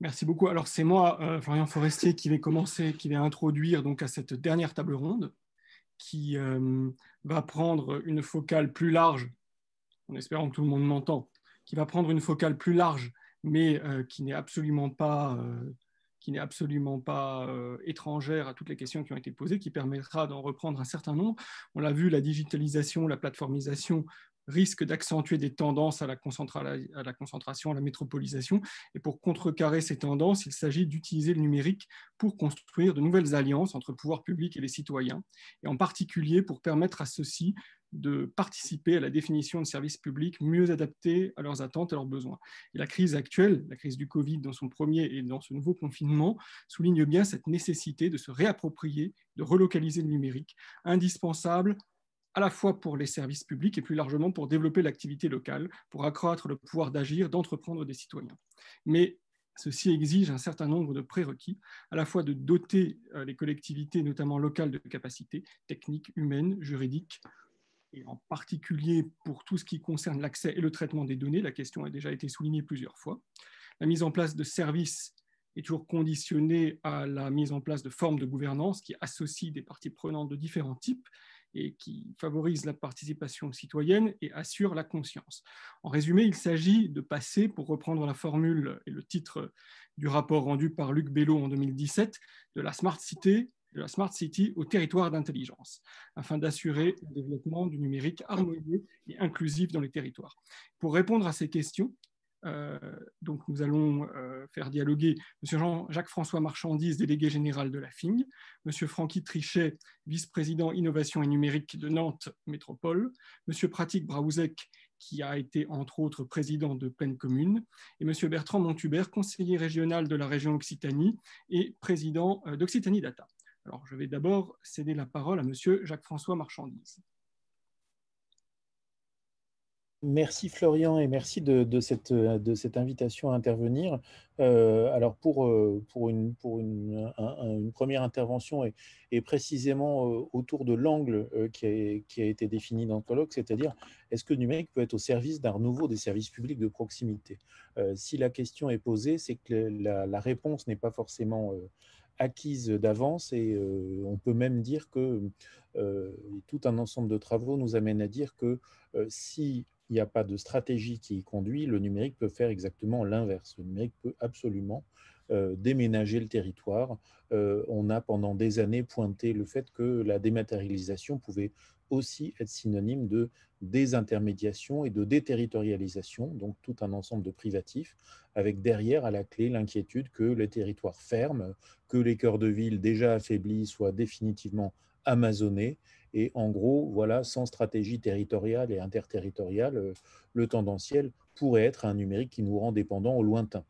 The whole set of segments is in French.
Merci beaucoup. Alors, c'est moi, euh, Florian Forestier, qui vais commencer, qui vais introduire donc à cette dernière table ronde, qui euh, va prendre une focale plus large, en espérant que tout le monde m'entend, qui va prendre une focale plus large, mais euh, qui n'est absolument pas, qui n'est absolument pas étrangère à toutes les questions qui ont été posées, qui permettra d'en reprendre un certain nombre. On l'a vu, la digitalisation, la plateformisation risque d'accentuer des tendances à la, à la, concentration, à la métropolisation. Et pour contrecarrer ces tendances, il s'agit d'utiliser le numérique pour construire de nouvelles alliances entre le pouvoir public et les citoyens, et en particulier pour permettre à ceux-ci de participer à la définition de services publics mieux adaptés à leurs attentes et leurs besoins. Et la crise actuelle, la crise du Covid dans son premier et dans ce nouveau confinement, souligne bien cette nécessité de se réapproprier, de relocaliser le numérique, indispensable à la fois pour les services publics et plus largement pour développer l'activité locale, pour accroître le pouvoir d'agir, d'entreprendre des citoyens. Mais ceci exige un certain nombre de prérequis, à la fois de doter euh, les collectivités, notamment locales, de capacités techniques, humaines, juridiques, et en particulier pour tout ce qui concerne l'accès et le traitement des données. La question a déjà été soulignée plusieurs fois. La mise en place de services est toujours conditionnée à la mise en place de formes de gouvernance qui associent des parties prenantes de différents types et qui favorise la participation citoyenne et assure la conscience. En résumé, il s'agit de passer, pour reprendre la formule et le titre du rapport rendu par Luc Bello en 2017, de la Smart City, de la Smart City au territoire d'intelligence, afin d'assurer le développement du numérique harmonieux et inclusif dans les territoires. Pour répondre à ces questions, euh, donc nous allons euh, faire dialoguer M. Jean-Jacques-François Marchandise, délégué général de la FING, M. Francky Trichet, vice-président innovation et numérique de Nantes Métropole, M. Pratique Braouzek, qui a été entre autres président de Pleine Commune, et M. Bertrand Montubert, conseiller régional de la région Occitanie et président euh, d'Occitanie Data. Alors je vais d'abord céder la parole à M. Jacques-François Marchandise. Merci Florian et merci de, cette, invitation à intervenir. Euh, alors pour, euh, une, première intervention et, précisément euh, autour de l'angle qui a, été défini dans le colloque, c'est-à-dire est-ce que numérique peut être au service d'un renouveau des services publics de proximité? Si la question est posée, c'est que la réponse n'est pas forcément acquise d'avance et on peut même dire que tout un ensemble de travaux nous amène à dire que si il n'y a pas de stratégie qui y conduit, le numérique peut faire exactement l'inverse. Le numérique peut absolument euh, déménager le territoire. Euh, on a pendant des années pointé le fait que la dématérialisation pouvait aussi être synonyme de désintermédiation et de déterritorialisation, donc tout un ensemble de privatifs, avec derrière à la clé l'inquiétude que les territoires ferment, que les cœurs de ville déjà affaiblis soient définitivement amazonnés et en gros, voilà, sans stratégie territoriale et interterritoriale, euh, le tendanciel pourrait être un numérique qui nous rend dépendants au lointain.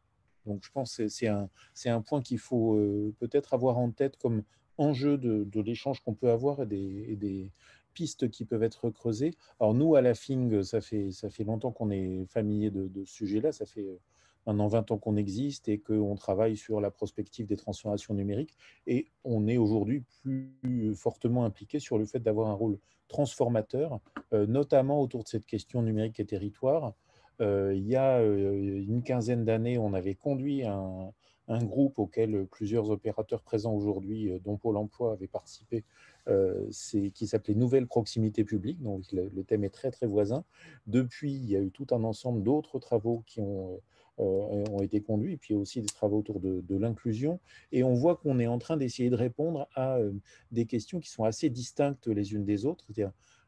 Donc je pense que c'est un, point qu'il faut euh, peut-être avoir en tête comme enjeu de, l'échange qu'on peut avoir et des, pistes qui peuvent être creusées. Alors nous, à la FING, ça fait, longtemps qu'on est familier de, ce sujet-là, ça fait euh, maintenant 20 ans qu'on existe et qu'on travaille sur la prospective des transformations numériques. Et on est aujourd'hui plus fortement impliqué sur le fait d'avoir un rôle transformateur, euh, notamment autour de cette question numérique et territoire. Euh, il y a euh, une quinzaine d'années, on avait conduit un, groupe auquel plusieurs opérateurs présents aujourd'hui, dont Pôle emploi, avait participé, qui s'appelait Nouvelle proximité publique. Donc le, thème est très très voisin. Depuis, il y a eu tout un ensemble d'autres travaux qui ont euh, été conduits, et puis aussi des travaux autour de, l'inclusion. Et on voit qu'on est en train d'essayer de répondre à euh, des questions qui sont assez distinctes les unes des autres.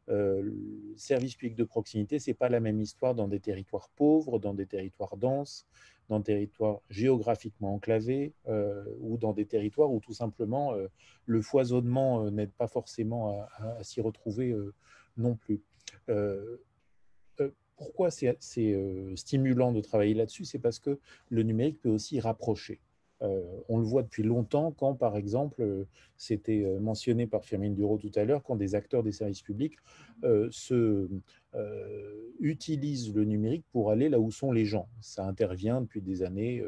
Euh, le service public de proximité, ce n'est pas la même histoire dans des territoires pauvres, dans des territoires denses, dans des territoires géographiquement enclavés ou dans des territoires où tout simplement le foisonnement n'aide pas forcément à, à s'y retrouver non plus pourquoi c'est euh, stimulant de travailler là-dessus? C'est parce que le numérique peut aussi rapprocher. Euh, on le voit depuis longtemps quand, par exemple, euh, c'était mentionné par Firmine Duro tout à l'heure, quand des acteurs des services publics se, utilisent le numérique pour aller là où sont les gens. Ça intervient depuis des années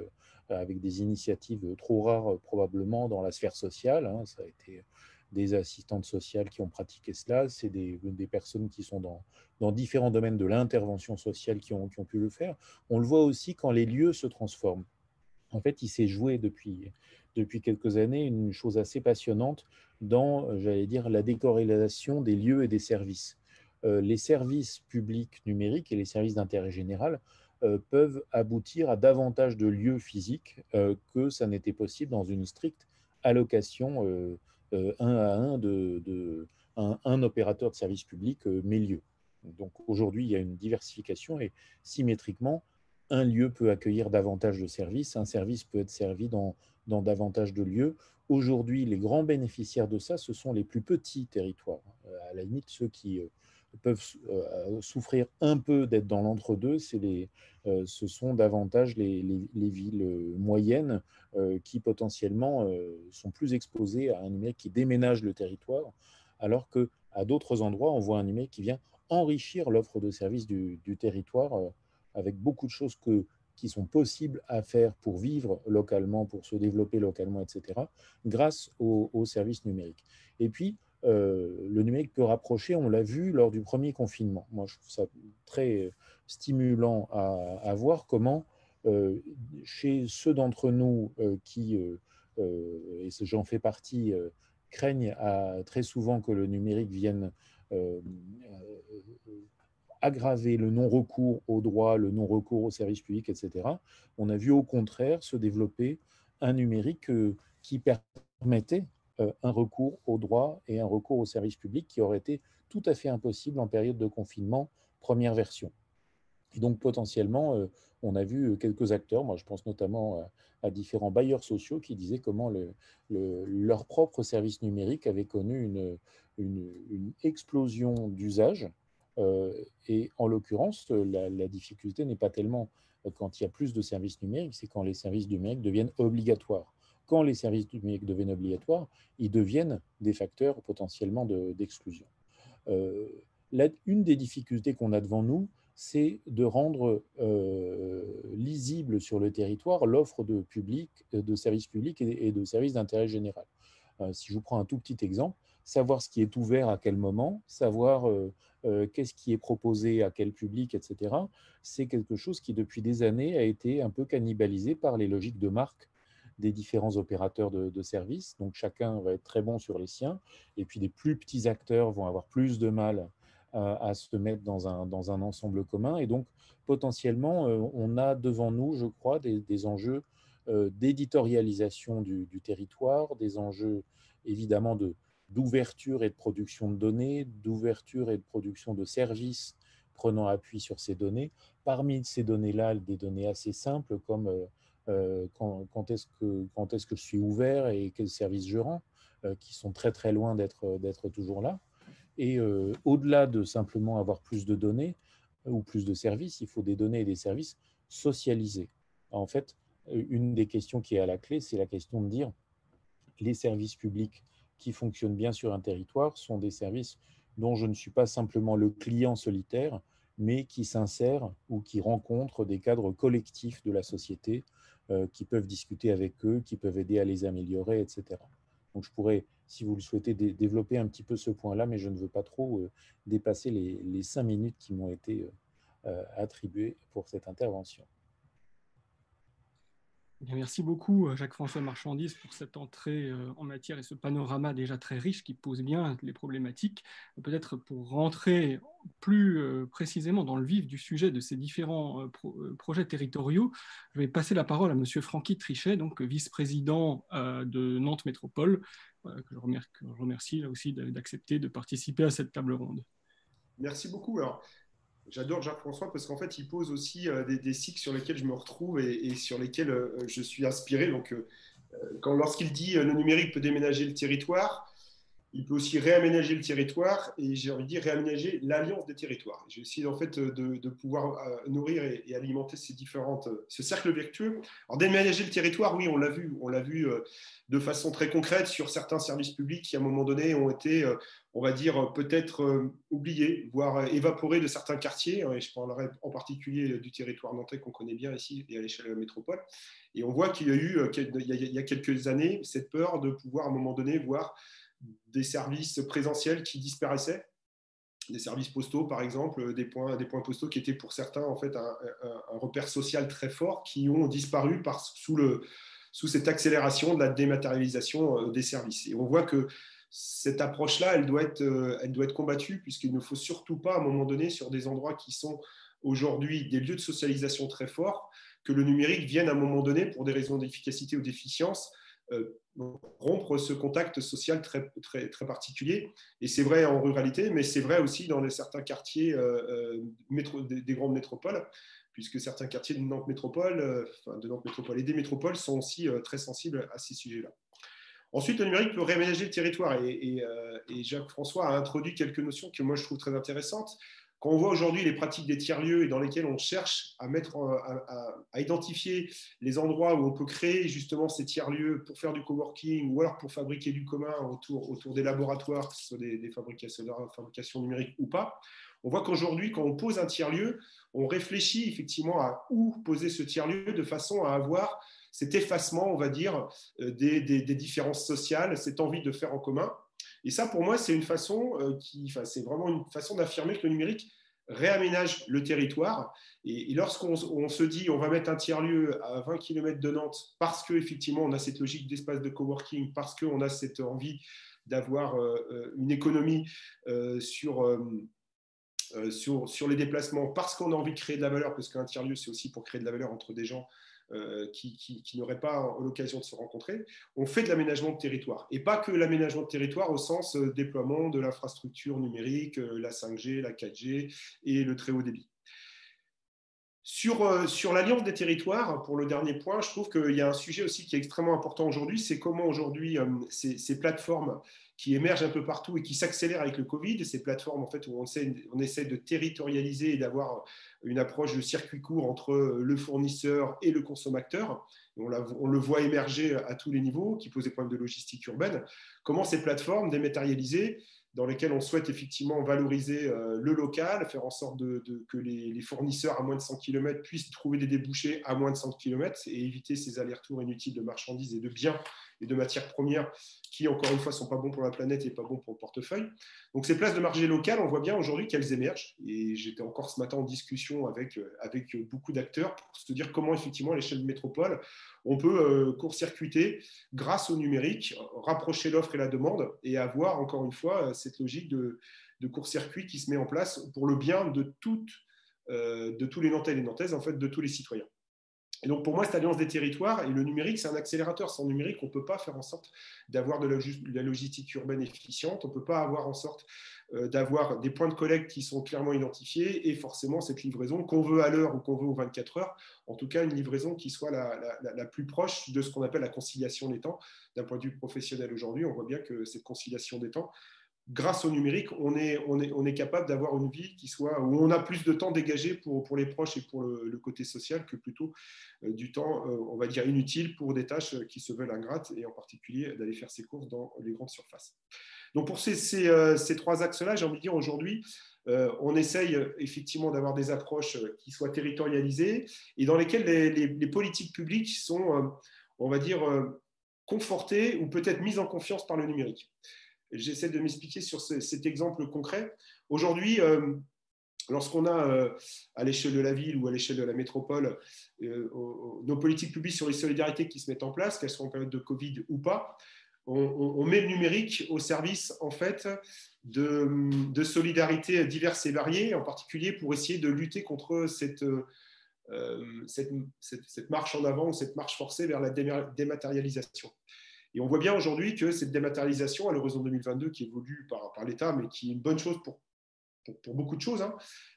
avec des initiatives trop rares probablement dans la sphère sociale. Hein. ça a été des assistantes sociales qui ont pratiqué cela, c'est des, personnes qui sont dans, différents domaines de l'intervention sociale qui ont pu le faire. On le voit aussi quand les lieux se transforment. En fait, il s'est joué depuis, depuis quelques années une chose assez passionnante dans, j'allais dire, la décorrélation des lieux et des services. Euh, les services publics numériques et les services d'intérêt général euh, peuvent aboutir à davantage de lieux physiques euh, que ça n'était possible dans une stricte allocation un à un de, un, opérateur de service public mes lieux. Donc aujourd'hui, il y a une diversification et symétriquement, un lieu peut accueillir davantage de services, un service peut être servi dans, dans davantage de lieux. Aujourd'hui, les grands bénéficiaires de ça, ce sont les plus petits territoires. À la limite, ceux qui peuvent euh, souffrir un peu d'être dans l'entre-deux, euh, ce sont davantage les, villes euh, moyennes qui potentiellement sont plus exposées à un numérique qui déménage le territoire, alors qu'à d'autres endroits, on voit un numérique qui vient enrichir l'offre de services du, territoire avec beaucoup de choses qui sont possibles à faire pour vivre localement, pour se développer localement, etc., grâce aux services numériques. Et puis, euh, le numérique peut rapprocher, on l'a vu lors du premier confinement. Moi, je trouve ça très stimulant à, voir comment, euh, chez ceux d'entre nous euh, qui, et j'en fais partie, craignent très souvent que le numérique vienne aggraver le non-recours aux droits, le non-recours aux services publics, etc. On a vu au contraire se développer un numérique qui permettait euh, un recours aux droits et un recours aux services publics qui aurait été tout à fait impossible en période de confinement, première version. Et donc potentiellement, euh, on a vu quelques acteurs, moi je pense notamment à, différents bailleurs sociaux qui disaient comment le, leur propre service numérique avait connu une, explosion d'usage. Euh, et en l'occurrence, la, difficulté n'est pas tellement quand il y a plus de services numériques, c'est quand les services numériques deviennent obligatoires quand les services numériques deviennent obligatoires, ils deviennent des facteurs potentiellement d'exclusion. Euh, une des difficultés qu'on a devant nous, c'est de rendre euh, lisible sur le territoire l'offre de, public, de services publics et, de services d'intérêt général. Euh, si je vous prends un tout petit exemple, savoir ce qui est ouvert à quel moment, savoir qu'est-ce qui est proposé à quel public, etc., c'est quelque chose qui, depuis des années, a été un peu cannibalisé par les logiques de marque des différents opérateurs de, services. Donc chacun va être très bon sur les siens. Et puis des plus petits acteurs vont avoir plus de mal à, se mettre dans un, dans un ensemble commun. Et donc potentiellement, euh, on a devant nous, je crois, des, enjeux euh, d'éditorialisation du, territoire, des enjeux évidemment de d'ouverture et de production de données, d'ouverture et de production de services prenant appui sur ces données. Parmi ces données-là, des données assez simples comme euh, euh, quand, est-ce que, quand est que je suis ouvert et quels services je rends, euh, qui sont très très loin d'être toujours là. Et au-delà de simplement avoir plus de données ou plus de services, il faut des données et des services socialisés. En fait, une des questions qui est à la clé, c'est la question de dire les services publics qui fonctionnent bien sur un territoire sont des services dont je ne suis pas simplement le client solitaire, mais qui s'insèrent ou qui rencontrent des cadres collectifs de la société euh, qui peuvent discuter avec eux, qui peuvent aider à les améliorer, etc. Donc je pourrais, si vous le souhaitez, développer un petit peu ce point-là, mais je ne veux pas trop euh, dépasser les, cinq minutes qui m'ont été euh, attribuées pour cette intervention. Merci beaucoup, euh, Jacques-François Marchandise, pour cette entrée euh, en matière et ce panorama déjà très riche qui pose bien les problématiques. Peut-être pour rentrer plus euh, précisément dans le vif du sujet de ces différents projets territoriaux, je vais passer la parole à M. Francky Trichet, vice-président de Nantes Métropole, que je remercie, là aussi d'accepter de participer à cette table ronde. Merci beaucoup. J'adore Jacques-François parce qu'en fait, il pose aussi euh, des, cycles sur lesquels je me retrouve et, sur lesquels euh, je suis inspiré. Donc, euh, quand, lorsqu'il dit le numérique peut déménager le territoire, il peut aussi réaménager le territoire et j'ai envie de dire réaménager l'alliance des territoires. J'ai essayé en fait de, pouvoir nourrir et, alimenter ces différentes, ce cercle vertueux. Alors déménager le territoire, oui, on l'a vu, on l'a vu de façon très concrète sur certains services publics qui à un moment donné ont été on va dire, peut-être euh, oublié, voire évaporé de certains quartiers. Et je parlerai en particulier du territoire nantais qu'on connaît bien ici et à l'échelle de la métropole. Et on voit qu'il y a eu, euh, il y a quelques années, cette peur de pouvoir à un moment donné voir des services présentiels qui disparaissaient des services postaux, par exemple, des points, des points postaux qui étaient pour certains en fait un, repère social très fort, qui ont disparu par, sous, le, sous cette accélération de la dématérialisation euh, des services. Et on voit que cette approche-là, elle, doit être, euh, elle doit être combattue, puisqu'il ne faut surtout pas, à un moment donné, sur des endroits qui sont aujourd'hui des lieux de socialisation très forts, que le numérique vienne à un moment donné, pour des raisons d'efficacité ou d'efficience, rompre ce contact social très, très, très particulier. Et c'est vrai en ruralité, mais c'est vrai aussi dans certains quartiers euh, euh, des, grandes métropoles, puisque certains quartiers de Nantes Métropole, enfin de Nantes Métropole et des métropoles sont aussi très sensibles à ces sujets-là. Ensuite, le numérique peut réaménager le territoire et Jacques-François a introduit quelques notions que moi je trouve très intéressantes. Quand on voit aujourd'hui les pratiques des tiers-lieux et dans lesquels on cherche à, mettre, à, identifier les endroits où on peut créer justement ces tiers-lieux pour faire du coworking ou alors pour fabriquer du commun autour, des laboratoires, que ce soit des, fabrications, fabrication numérique ou pas, on voit qu'aujourd'hui, quand on pose un tiers-lieu, on réfléchit effectivement à où poser ce tiers-lieu de façon à avoir cet effacement, on va dire, euh, des différences sociales, cette envie de faire en commun. Et ça, pour moi, c'est une façon euh, qui, enfin, c'est vraiment une façon d'affirmer que le numérique réaménage le territoire. Et, lorsqu'on se dit on va mettre un tiers-lieu à 20 km de Nantes parce qu'effectivement on a cette logique d'espace de coworking, parce qu'on a cette envie d'avoir euh, euh, une économie sur, sur, sur les déplacements, parce qu'on a envie de créer de la valeur, parce qu'un tiers-lieu c'est aussi pour créer de la valeur entre des gens euh, qui, n'auraient pas l'occasion de se rencontrer, on fait de l'aménagement de territoire. Et pas que l'aménagement de territoire au sens euh, déploiement de l'infrastructure numérique, euh, la 5G, la 4G et le très haut débit. Sur, sur l'alliance des territoires, pour le dernier point, je trouve qu'il y a un sujet aussi qui est extrêmement important aujourd'hui, c'est comment aujourd'hui ces, ces, plateformes qui émergent un peu partout et qui s'accélèrent avec le Covid, ces plateformes en fait, où on essaie, de territorialiser et d'avoir une approche de circuit court entre le fournisseur et le consommateur. On, le voit émerger à tous les niveaux, qui pose des problèmes de logistique urbaine. Comment ces plateformes dématérialisées, dans lesquelles on souhaite effectivement valoriser euh, le local, faire en sorte que les, fournisseurs à moins de 100 km puissent trouver des débouchés à moins de 100 km et éviter ces allers-retours inutiles de marchandises et de biens et de matières premières qui, encore une fois, sont pas bons pour la planète et pas bons pour le portefeuille. Donc ces places de marché local, on voit bien aujourd'hui qu'elles émergent. Et j'étais encore ce matin en discussion avec, euh, avec beaucoup d'acteurs pour se dire comment, effectivement, à l'échelle de métropole, on peut euh, court-circuiter grâce au numérique, rapprocher l'offre et la demande et avoir, encore une fois, cette logique de, court-circuit qui se met en place pour le bien de, toutes, euh, de tous les Nantais et les Nantaises, en fait, de tous les citoyens. Et donc pour moi, cette alliance des territoires et le numérique, c'est un accélérateur. Sans numérique, on ne peut pas faire en sorte d'avoir de la logistique urbaine efficiente, on ne peut pas avoir en sorte euh, d'avoir des points de collecte qui sont clairement identifiés et forcément cette livraison qu'on veut à l'heure ou qu'on veut aux 24 heures, en tout cas une livraison qui soit la, la plus proche de ce qu'on appelle la conciliation des temps. D'un point de vue professionnel aujourd'hui, on voit bien que cette conciliation des temps, grâce au numérique, on est, capable d'avoir une vie qui soit où on a plus de temps dégagé pour, les proches et pour le, côté social que plutôt euh, du temps, euh, on va dire, inutile pour des tâches qui se veulent ingrates et en particulier d'aller faire ses courses dans les grandes surfaces. Donc pour ces, euh, trois axes-là, j'ai envie de dire aujourd'hui, on essaye effectivement d'avoir des approches qui soient territorialisées et dans lesquelles les, les, les politiques publiques sont, on va dire, confortées ou peut-être mises en confiance par le numérique. J'essaie de m'expliquer sur cet exemple concret. Aujourd'hui, euh, lorsqu'on a euh, à l'échelle de la ville ou à l'échelle de la métropole euh, nos politiques publiques sur les solidarités qui se mettent en place, qu'elles soient en période de Covid ou pas, on, met le numérique au service en fait de, solidarités diverses et variées, en particulier pour essayer de lutter contre cette, cette marche en avant ou cette marche forcée vers la dématérialisation. Et on voit bien aujourd'hui que cette dématérialisation à l'horizon 2022 qui évolue par, l'État, mais qui est une bonne chose pour, beaucoup de choses, hein,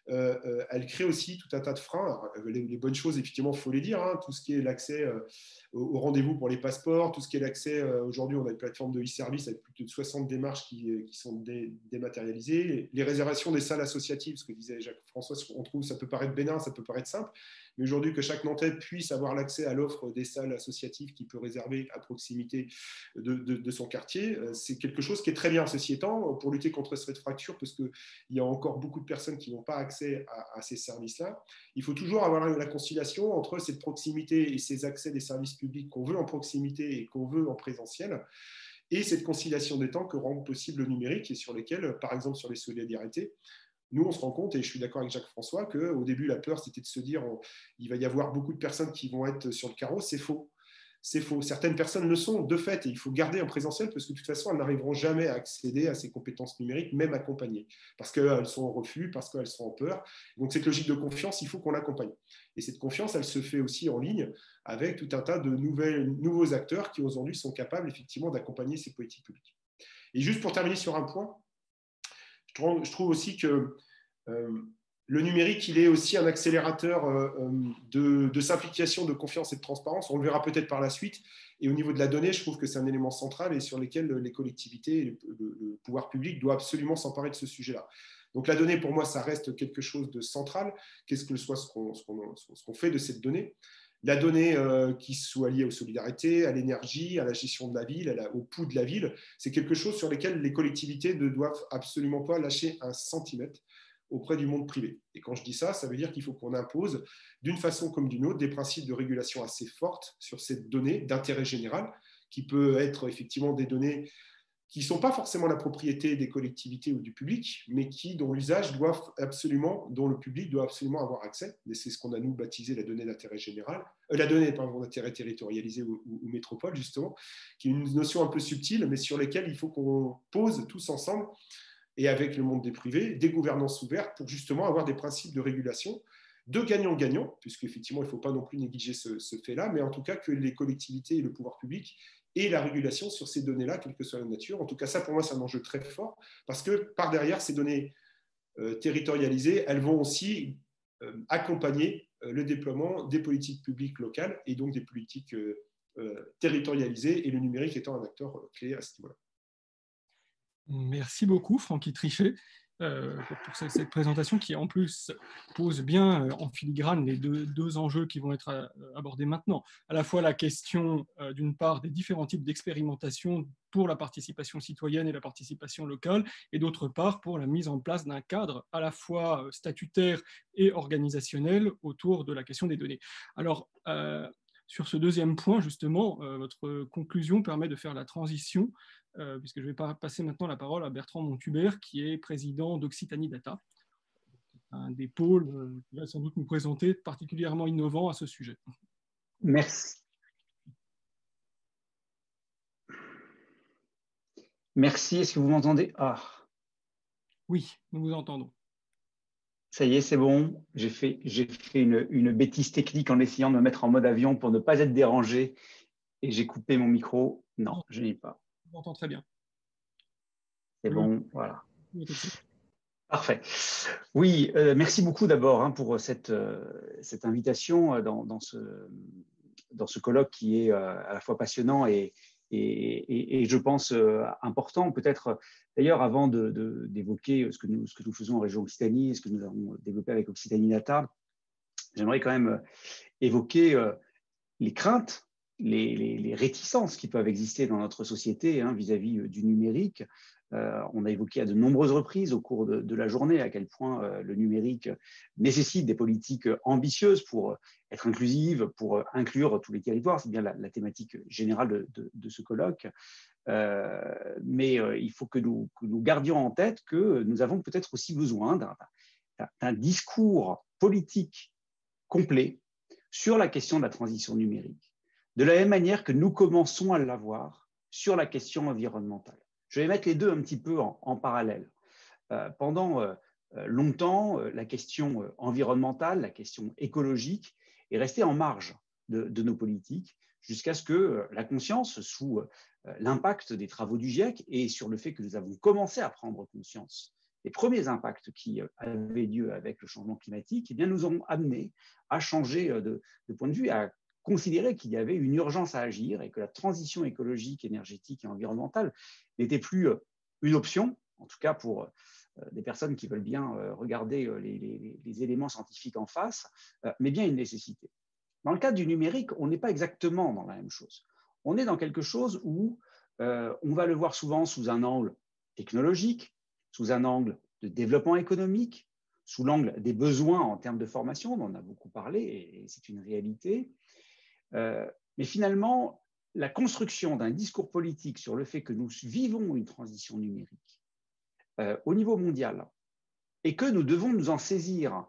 euh, euh, elle crée aussi tout un tas de freins. les, bonnes choses, effectivement, il faut les dire, hein, tout ce qui est l'accès euh, au, rendez-vous pour les passeports, tout ce qui est l'accès, aujourd'hui on a une plateforme de e-service avec plus de 60 démarches qui, qui sont dématérialisées, les réservations des salles associatives, ce que disait Jacques-François, on trouve ça peut paraître bénin, ça peut paraître simple, mais aujourd'hui, que chaque Nantais puisse avoir l'accès à l'offre des salles associatives qu'il peut réserver à proximité de, son quartier, euh, c'est quelque chose qui est très bien. Ceci étant, pour lutter contre cette fracture, parce qu'il y a encore beaucoup de personnes qui n'ont pas accès à, ces services-là, il faut toujours avoir la conciliation entre cette proximité et ces accès des services publics qu'on veut en proximité et qu'on veut en présentiel et cette conciliation des temps que rend possible le numérique et sur lesquels, par exemple sur les solidarités, nous, on se rend compte, et je suis d'accord avec Jacques-François, qu'au début, la peur, c'était de se dire il va y avoir beaucoup de personnes qui vont être sur le carreau. C'est faux c'est faux. Certaines personnes le sont de fait et il faut garder en présentiel parce que de toute façon, elles n'arriveront jamais à accéder à ces compétences numériques, même accompagnées, parce qu'elles sont en refus, parce qu'elles sont en peur. Donc cette logique de confiance, il faut qu'on l'accompagne. Et cette confiance, elle se fait aussi en ligne avec tout un tas de nouvelles, nouveaux acteurs qui aujourd'hui sont capables effectivement d'accompagner ces politiques publiques. Et juste pour terminer sur un point, je trouve aussi que euh, le numérique, il est aussi un accélérateur euh, euh, de, simplification, de confiance et de transparence. On le verra peut-être par la suite. Et au niveau de la donnée, je trouve que c'est un élément central et sur lequel les collectivités et le, pouvoir public doivent absolument s'emparer de ce sujet-là. Donc la donnée, pour moi, ça reste quelque chose de central, qu'est-ce que soit ce qu'on fait de cette donnée? La donnée euh, qui soit liée aux solidarités, à l'énergie, à la gestion de la ville, au pouls de la ville, c'est quelque chose sur lequel les collectivités ne doivent absolument pas lâcher un centimètre auprès du monde privé. Et quand je dis ça, ça veut dire qu'il faut qu'on impose d'une façon comme d'une autre des principes de régulation assez fortes sur cette donnée d'intérêt général, qui peut être effectivement des données qui ne sont pas forcément la propriété des collectivités ou du public, mais qui, dont l'usage doit absolument, dont le public doit absolument avoir accès. Et c'est ce qu'on a nous baptisé la donnée d'intérêt général, euh, la donnée d'intérêt territorialisé ou, métropole justement, qui est une notion un peu subtile, mais sur laquelle il faut qu'on pose tous ensemble et avec le monde des privés, des gouvernances ouvertes pour justement avoir des principes de régulation de gagnant-gagnant, puisqu'effectivement, il ne faut pas non plus négliger ce, fait-là, mais en tout cas que les collectivités et le pouvoir public aient la régulation sur ces données-là, quelle que soit la nature. En tout cas, ça, pour moi, c'est un enjeu très fort, parce que par derrière, ces données euh, territorialisées, elles vont aussi euh, accompagner euh, le déploiement des politiques publiques locales et donc des politiques territorialisées, et le numérique étant un acteur clé à ce niveau-là. Merci beaucoup, Francky Trichet, pour cette présentation qui, en plus, pose bien euh, en filigrane les deux, enjeux qui vont être euh, abordés maintenant. À la fois la question, d'une part, des différents types d'expérimentation pour la participation citoyenne et la participation locale, et d'autre part, pour la mise en place d'un cadre à la fois statutaire et organisationnel autour de la question des données. Alors, sur ce deuxième point, justement, votre conclusion permet de faire la transition euh, puisque je vais passer maintenant la parole à Bertrand Montubert, qui est président d'Occitanie Data, un des pôles euh, qui va sans doute nous présenter particulièrement innovant à ce sujet. Merci. Merci. Est-ce que vous m'entendez? Ah. Oui, nous vous entendons. Ça y est, c'est bon. J'ai fait, fait une, une, bêtise technique en essayant de me mettre en mode avion pour ne pas être dérangé et j'ai coupé mon micro. Non, je n'ai pas entend très bien. C'est bon, voilà. Parfait. Oui, euh, merci beaucoup d'abord hein, pour cette, euh, cette invitation euh, dans, dans, ce, dans ce colloque qui est à la fois passionnant et, et, et, je pense important. Peut-être d'ailleurs avant d'évoquer de, ce, que nous, ce que nous faisons en région Occitanie, ce que nous avons développé avec Occitanie Data, j'aimerais quand même évoquer les craintes les, réticences qui peuvent exister dans notre société hein, vis-à-vis euh, du numérique. Euh, on a évoqué à de nombreuses reprises au cours de, la journée à quel point euh, le numérique nécessite des politiques ambitieuses pour être inclusive, pour inclure tous les territoires. C'est bien la, thématique générale de, ce colloque. mais il faut que nous, que nous, gardions en tête que nous avons peut-être aussi besoin d'un discours politique complet sur la question de la transition numérique de la même manière que nous commençons à l'avoir sur la question environnementale. Je vais mettre les deux un petit peu en, parallèle. Euh, pendant euh, euh, longtemps, la question environnementale, la question écologique est restée en marge de, nos politiques jusqu'à ce que la conscience, sous l'impact des travaux du GIEC et sur le fait que nous avons commencé à prendre conscience des premiers impacts qui avaient lieu avec le changement climatique, eh bien, nous ont amené à changer de, point de vue, à considérer qu'il y avait une urgence à agir et que la transition écologique, énergétique et environnementale n'était plus euh, une option, en tout cas pour euh, des personnes qui veulent bien euh, regarder les, éléments scientifiques en face, mais bien une nécessité. Dans le cadre du numérique, on n'est pas exactement dans la même chose. On est dans quelque chose où on va le voir souvent sous un angle technologique, sous un angle de développement économique, sous l'angle des besoins en termes de formation, on en a beaucoup parlé et c'est une réalité, euh, mais finalement, la construction d'un discours politique sur le fait que nous vivons une transition numérique euh, au niveau mondial et que nous devons nous en saisir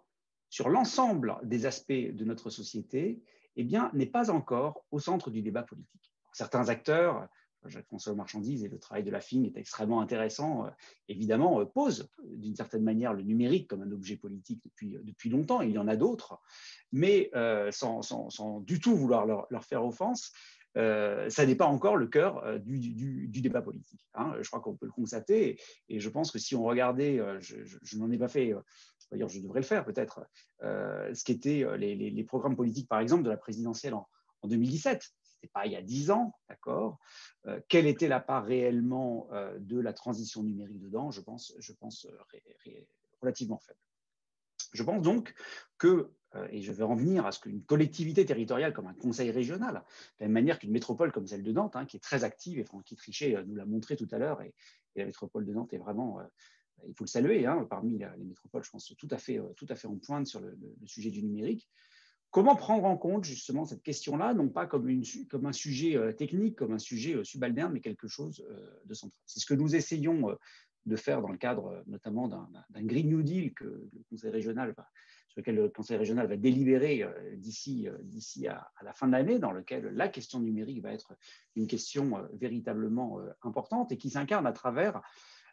sur l'ensemble des aspects de notre société, eh bien, n'est pas encore au centre du débat politique. Certains acteurs, Jacques-François Marchandise et le travail de la FIN est extrêmement intéressant, euh, évidemment, euh, posent d'une certaine manière le numérique comme un objet politique depuis, depuis longtemps. Il y en a d'autres, mais sans, sans, du tout vouloir leur, leur faire offense, euh, ça n'est pas encore le cœur euh, du, du, débat politique. Hein. Je crois qu'on peut le constater. Et, je pense que si on regardait, euh, je, n'en ai pas fait, d'ailleurs je devrais le faire peut-être, ce qu'étaient les, les, programmes politiques, par exemple, de la présidentielle en, 2017. Ce n'était pas il y a dix ans, d'accord Quelle était la part réellement de la transition numérique dedans? Je pense, je pense relativement faible. Je pense donc que, euh, et je vais en venir à ce qu'une collectivité territoriale comme un conseil régional, de la même manière qu'une métropole comme celle de Nantes, hein, qui est très active, et Francky Trichet euh, nous l'a montré tout à l'heure, et, la métropole de Nantes est vraiment, euh, il faut le saluer, hein, parmi les métropoles, je pense, tout à fait, tout à fait en pointe sur le, sujet du numérique. Comment prendre en compte justement cette question-là, non pas comme, un sujet technique, comme un sujet subalterne, mais quelque chose de central C'est ce que nous essayons de faire dans le cadre euh, notamment d'un Green New Deal que le Conseil régional sur lequel le Conseil régional va délibérer euh, euh, d'ici à, la fin de l'année, dans lequel la question numérique va être une question véritablement importante et qui s'incarne à travers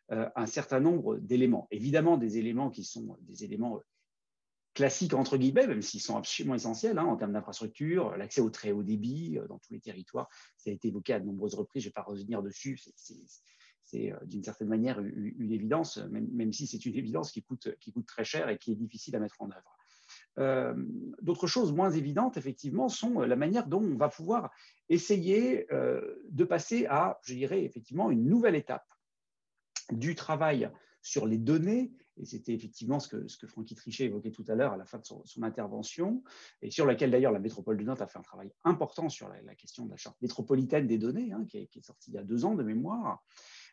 un certain nombre d'éléments. Évidemment, des éléments qui sont des éléments classiques entre guillemets, même s'ils sont absolument essentiels hein, en termes d'infrastructure, l'accès au très haut débit dans tous les territoires, ça a été évoqué à de nombreuses reprises, je ne vais pas revenir dessus, c'est euh, d'une certaine manière une, évidence, même, si c'est une évidence qui coûte, très cher et qui est difficile à mettre en œuvre. Euh, d'autres choses moins évidentes, effectivement, sont la manière dont on va pouvoir essayer euh, de passer à, je dirais, effectivement, une nouvelle étape du travail sur les données, et c'était effectivement ce que, Francky Trichet évoquait tout à l'heure à la fin de son, intervention, et sur laquelle d'ailleurs la métropole de Nantes a fait un travail important sur la, question de la charte métropolitaine des données, hein, qui, est, qui, sortie il y a deux ans de mémoire,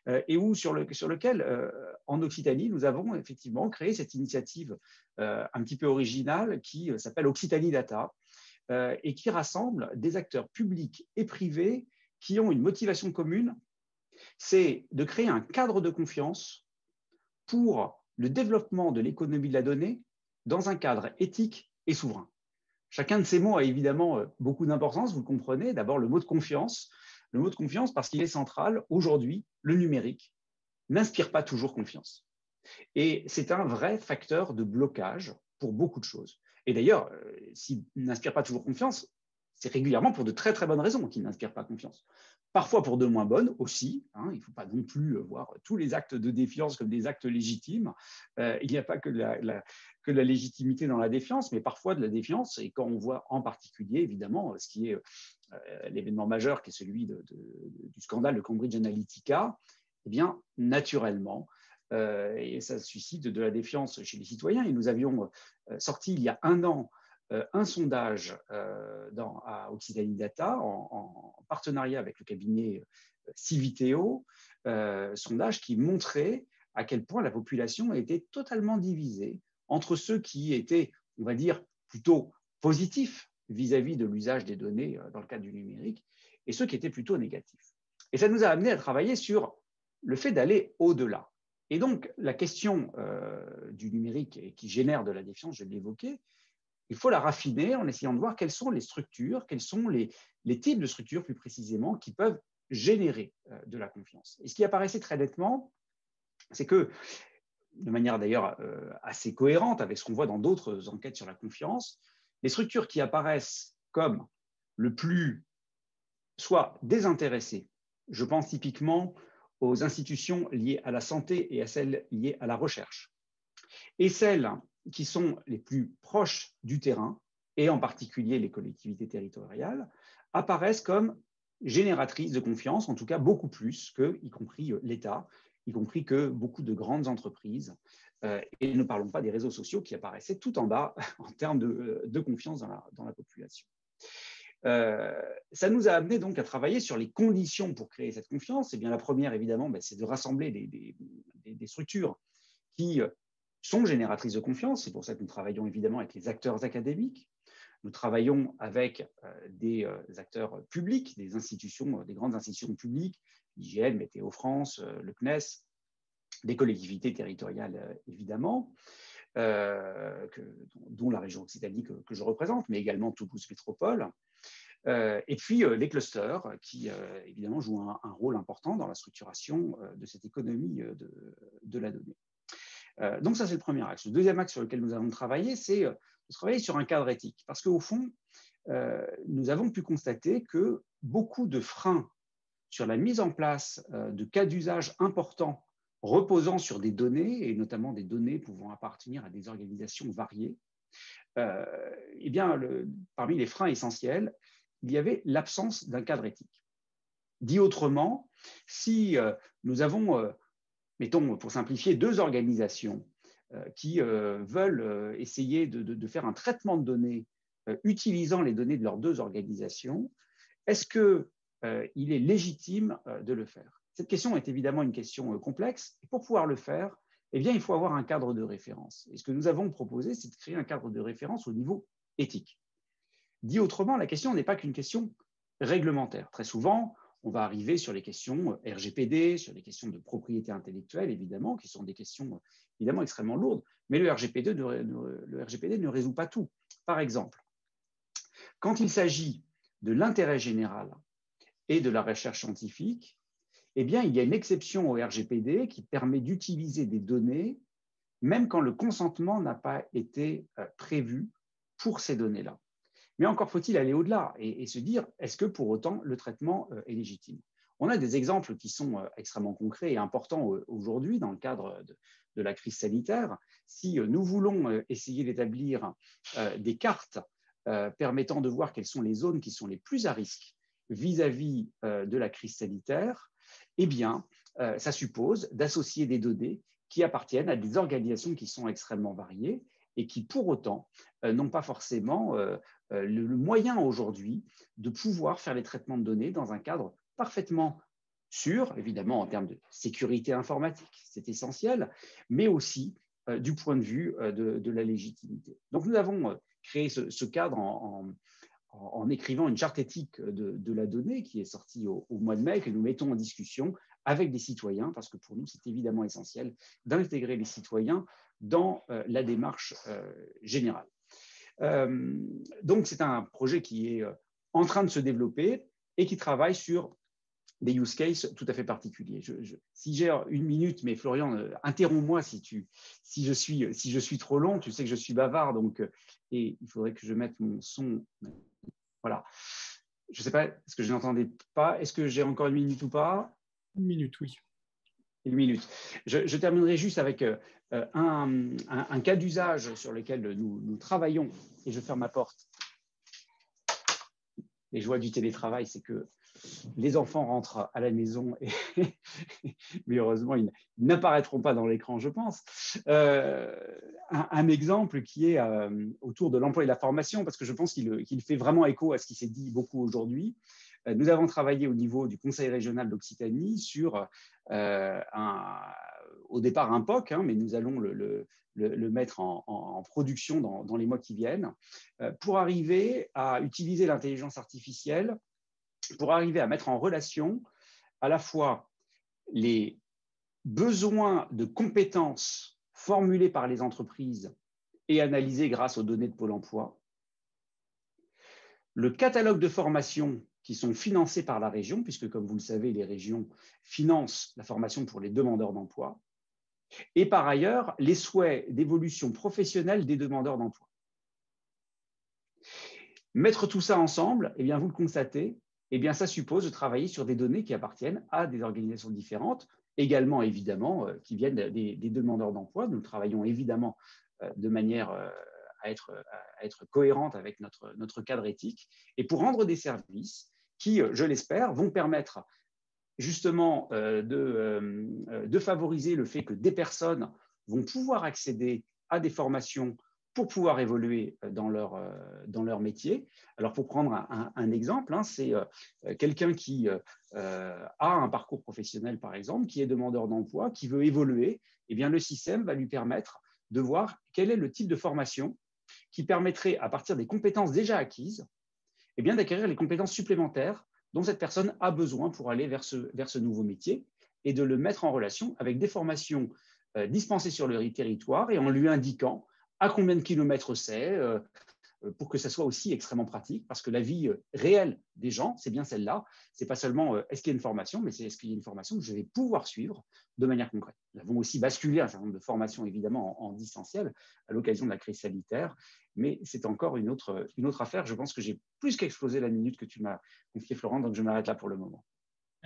euh, et où, sur, le, sur lequel, euh, en Occitanie, nous avons effectivement créé cette initiative euh, un petit peu originale qui s'appelle Occitanie Data et qui rassemble des acteurs publics et privés qui ont une motivation commune, c'est de créer un cadre de confiance pour le développement de l'économie de la donnée dans un cadre éthique et souverain. Chacun de ces mots a évidemment beaucoup d'importance, vous le comprenez. D'abord, le mot de confiance le mot de confiance parce qu'il est central. Aujourd'hui, le numérique n'inspire pas toujours confiance. Et c'est un vrai facteur de blocage pour beaucoup de choses. Et d'ailleurs, euh, s'il n'inspire pas toujours confiance, c'est régulièrement pour de très très bonnes raisons qu'il n'inspire pas confiance. Parfois pour de moins bonnes aussi. Hein. il ne faut pas non plus voir tous les actes de défiance comme des actes légitimes. Euh, il n'y a pas que la, la légitimité dans la défiance, mais parfois de la défiance. Et quand on voit en particulier, évidemment, ce qui est euh, l'événement majeur qui est celui du scandale de Cambridge Analytica, eh bien, naturellement, euh, et ça suscite de la défiance chez les citoyens. Et nous avions euh, sorti il y a un an un sondage dans, à Occitanie Data en, partenariat avec le cabinet Civiteo, sondage qui montrait à quel point la population était totalement divisée entre ceux qui étaient, on va dire, plutôt positifs vis-à-vis de l'usage des données euh, dans le cadre du numérique, et ceux qui étaient plutôt négatifs. Et ça nous a amené à travailler sur le fait d'aller au-delà. Et donc, la question euh, du numérique qui génère de la défiance, je évoqué, il faut la raffiner en essayant de voir quelles sont les structures, quels sont les, types de structures plus précisément qui peuvent générer euh, de la confiance. Et ce qui apparaissait très nettement, c'est que, de manière d'ailleurs assez cohérente avec ce qu'on voit dans d'autres enquêtes sur la confiance, les structures qui apparaissent comme le plus soit désintéressées, je pense typiquement aux institutions liées à la santé et à celles liées à la recherche, et celles qui sont les plus proches du terrain, et en particulier les collectivités territoriales, apparaissent comme génératrices de confiance, en tout cas beaucoup plus que, y compris l'État, y compris que beaucoup de grandes entreprises euh, et ne parlons pas des réseaux sociaux qui apparaissaient tout en bas en termes de, euh, confiance dans la, population. Euh, ça nous a amené donc à travailler sur les conditions pour créer cette confiance. Et bien la première, évidemment, ben, c'est de rassembler des, structures qui sont génératrices de confiance. C'est pour ça que nous travaillons évidemment avec les acteurs académiques. nous travaillons avec des acteurs publics, des institutions, des grandes institutions publiques, l'IGN, Météo France, le CNES, des collectivités territoriales évidemment, dont la région Occitanie que, je représente, mais également Toulouse Métropole. Euh, et puis euh, les clusters, qui euh, évidemment jouent un, rôle important dans la structuration de cette économie de, la donnée. Donc ça, c'est le premier axe. Le deuxième axe sur lequel nous avons travaillé, c'est de travailler sur un cadre éthique. Parce qu'au fond, nous avons pu constater que beaucoup de freins sur la mise en place de cas d'usage importants reposant sur des données, et notamment des données pouvant appartenir à des organisations variées, eh bien, parmi les freins essentiels, il y avait l'absence d'un cadre éthique. Dit autrement, si euh, nous avons, euh, mettons pour simplifier, deux organisations euh, qui veulent essayer de, faire un traitement de données utilisant les données de leurs deux organisations, est-ce qu'il est légitime de le faire? Cette question est évidemment une question complexe. Et pour pouvoir le faire, eh bien, il faut avoir un cadre de référence. Et ce que nous avons proposé, c'est de créer un cadre de référence au niveau éthique. Dit autrement, la question n'est pas qu'une question réglementaire. Très souvent, on va arriver sur les questions RGPD, sur les questions de propriété intellectuelle, évidemment, qui sont des questions évidemment extrêmement lourdes, mais le RGPD, le RGPD ne résout pas tout. Par exemple, quand il s'agit de l'intérêt général et de la recherche scientifique, eh bien, il y a une exception au RGPD qui permet d'utiliser des données même quand le consentement n'a pas été euh, prévu pour ces données-là. Mais encore faut-il aller au-delà et, se dire, est-ce que pour autant le traitement euh, est légitime? On a des exemples qui sont euh, extrêmement concrets et importants euh, aujourd'hui dans le cadre de, la crise sanitaire. Si nous voulons essayer d'établir des cartes permettant de voir quelles sont les zones qui sont les plus à risque vis-à-vis de la crise sanitaire, eh bien, ça suppose d'associer des données qui appartiennent à des organisations qui sont extrêmement variées et qui, pour autant, n'ont pas forcément euh, le, moyen aujourd'hui de pouvoir faire les traitements de données dans un cadre parfaitement sûr, évidemment en termes de sécurité informatique, c'est essentiel, mais aussi euh, du point de vue euh, de, la légitimité. Donc nous avons créé ce, cadre en, écrivant une charte éthique de, la donnée qui est sortie au, mois de mai, que nous mettons en discussion avec des citoyens, parce que pour nous, c'est évidemment essentiel d'intégrer les citoyens dans la démarche générale. Euh, donc, c'est un projet qui est euh, en train de se développer et qui travaille sur des use cases tout à fait particuliers. si j'ai une minute, mais Florian, euh, interromps-moi si, tu, si, je suis, si je suis trop long, tu sais que je suis bavard, donc, et il faudrait que je mette mon son. Voilà. Je ne sais pas, est-ce que je n'entendais pas? Est-ce que j'ai encore une minute ou pas? Une minute, oui une minute. Je, terminerai juste avec euh, un, cas d'usage sur lequel nous, travaillons, et je ferme ma porte. Les joies du télétravail, c'est que les enfants rentrent à la maison, mais heureusement, ils n'apparaîtront pas dans l'écran, je pense. Euh, un, exemple qui est euh, autour de l'emploi et de la formation, parce que je pense qu'il fait vraiment écho à ce qui s'est dit beaucoup aujourd'hui. Nous avons travaillé au niveau du Conseil régional d'Occitanie sur, euh, au départ, un POC, hein, mais nous allons le, mettre en, production dans, les mois qui viennent, euh, pour arriver à utiliser l'intelligence artificielle, pour arriver à mettre en relation à la fois les besoins de compétences formulés par les entreprises et analysés grâce aux données de Pôle emploi, le catalogue de formation qui sont financés par la région, puisque comme vous le savez, les régions financent la formation pour les demandeurs d'emploi, et par ailleurs les souhaits d'évolution professionnelle des demandeurs d'emploi. Mettre tout ça ensemble, eh bien, vous le constatez, eh bien, ça suppose de travailler sur des données qui appartiennent à des organisations différentes, également évidemment euh, qui viennent des, demandeurs d'emploi. Nous travaillons évidemment euh, de manière euh, à être, cohérente avec notre, cadre éthique. Et pour rendre des services, qui, je l'espère, vont permettre justement euh, euh, de, favoriser le fait que des personnes vont pouvoir accéder à des formations pour pouvoir évoluer dans leur, dans leur métier. Alors, pour prendre un, exemple, hein, c'est quelqu'un qui a un parcours professionnel, par exemple, qui est demandeur d'emploi, qui veut évoluer, eh bien, le système va lui permettre de voir quel est le type de formation qui permettrait, à partir des compétences déjà acquises, eh bien, d'acquérir les compétences supplémentaires dont cette personne a besoin pour aller vers ce, nouveau métier et de le mettre en relation avec des formations euh, dispensées sur le territoire et en lui indiquant à combien de kilomètres c'est, euh, pour que ça soit aussi extrêmement pratique, parce que la vie euh, réelle des gens, c'est bien celle-là. C'est pas seulement euh, est-ce qu'il y a une formation, mais c'est est-ce qu'il y a une formation que je vais pouvoir suivre de manière concrète. Nous avons aussi basculé un certain nombre de formations, évidemment, en, distanciel à l'occasion de la crise sanitaire, mais c'est encore une autre, une autre affaire. Je pense que j'ai plus qu'explosé la minute que tu m'as confié, Florent, donc je m'arrête là pour le moment.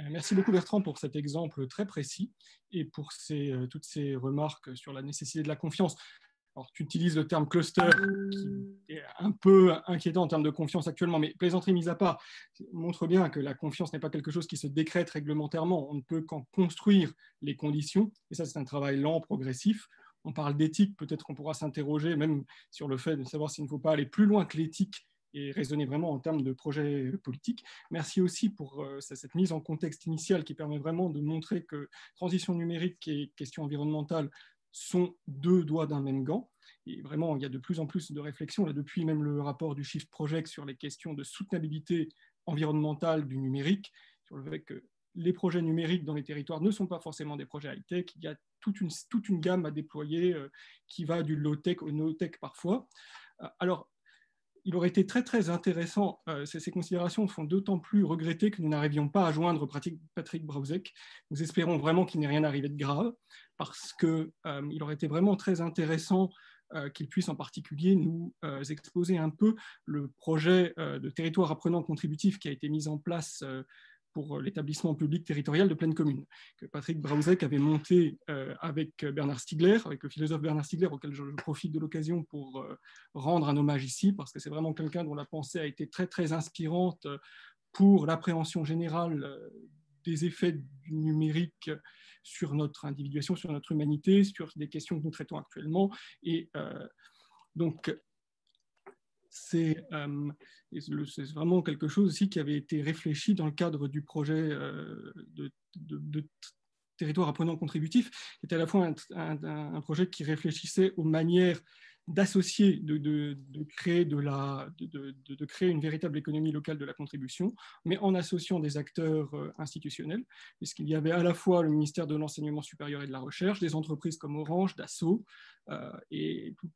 Merci beaucoup Bertrand pour cet exemple très précis et pour toutes ces remarques sur la nécessité de la confiance. Alors, tu utilises le terme cluster, qui est un peu inquiétant en termes de confiance actuellement, mais plaisanterie mise à part, montre bien que la confiance n'est pas quelque chose qui se décrète réglementairement. On ne peut qu'en construire les conditions, et ça, c'est un travail lent, progressif. On parle d'éthique, peut-être qu'on pourra s'interroger même sur le fait de savoir s'il ne faut pas aller plus loin que l'éthique et raisonner vraiment en termes de projet politique. Merci aussi pour euh, cette mise en contexte initial qui permet vraiment de montrer que transition numérique et question environnementale sont deux doigts d'un même gant. Et vraiment, il y a de plus en plus de réflexions, là, depuis même le rapport du Shift Project sur les questions de soutenabilité environnementale du numérique, sur le fait que les projets numériques dans les territoires ne sont pas forcément des projets high-tech. Il y a toute une, toute une gamme à déployer euh, qui va du low-tech au no-tech parfois. Euh, alors, il aurait été très très intéressant, euh, ces, considérations font d'autant plus regretter que nous n'arrivions pas à joindre Patrick Brausek. Nous espérons vraiment qu'il n'est rien arrivé de grave, parce qu'il euh, aurait été vraiment très intéressant euh, qu'il puisse en particulier nous exposer un peu le projet de territoire apprenant contributif qui a été mis en place pour euh, l'établissement public territorial de pleine commune, que Patrick Brausek avait monté euh, avec Bernard Stiegler, avec le philosophe Bernard Stiegler, auquel je, profite de l'occasion pour euh, rendre un hommage ici, parce que c'est vraiment quelqu'un dont la pensée a été très, très inspirante pour l'appréhension générale des effets du numérique sur notre individuation, sur notre humanité, sur des questions que nous traitons actuellement. Et donc, euh, c'est vraiment quelque chose aussi qui avait été réfléchi dans le cadre du projet euh, de, territoire apprenant contributif, qui était à la fois un, projet qui réfléchissait aux manières d'associer, de, créer une véritable économie locale de la contribution, mais en associant des acteurs euh, institutionnels, puisqu'il y avait à la fois le ministère de l'enseignement supérieur et de la recherche, des entreprises comme Orange, Dassault, et tout,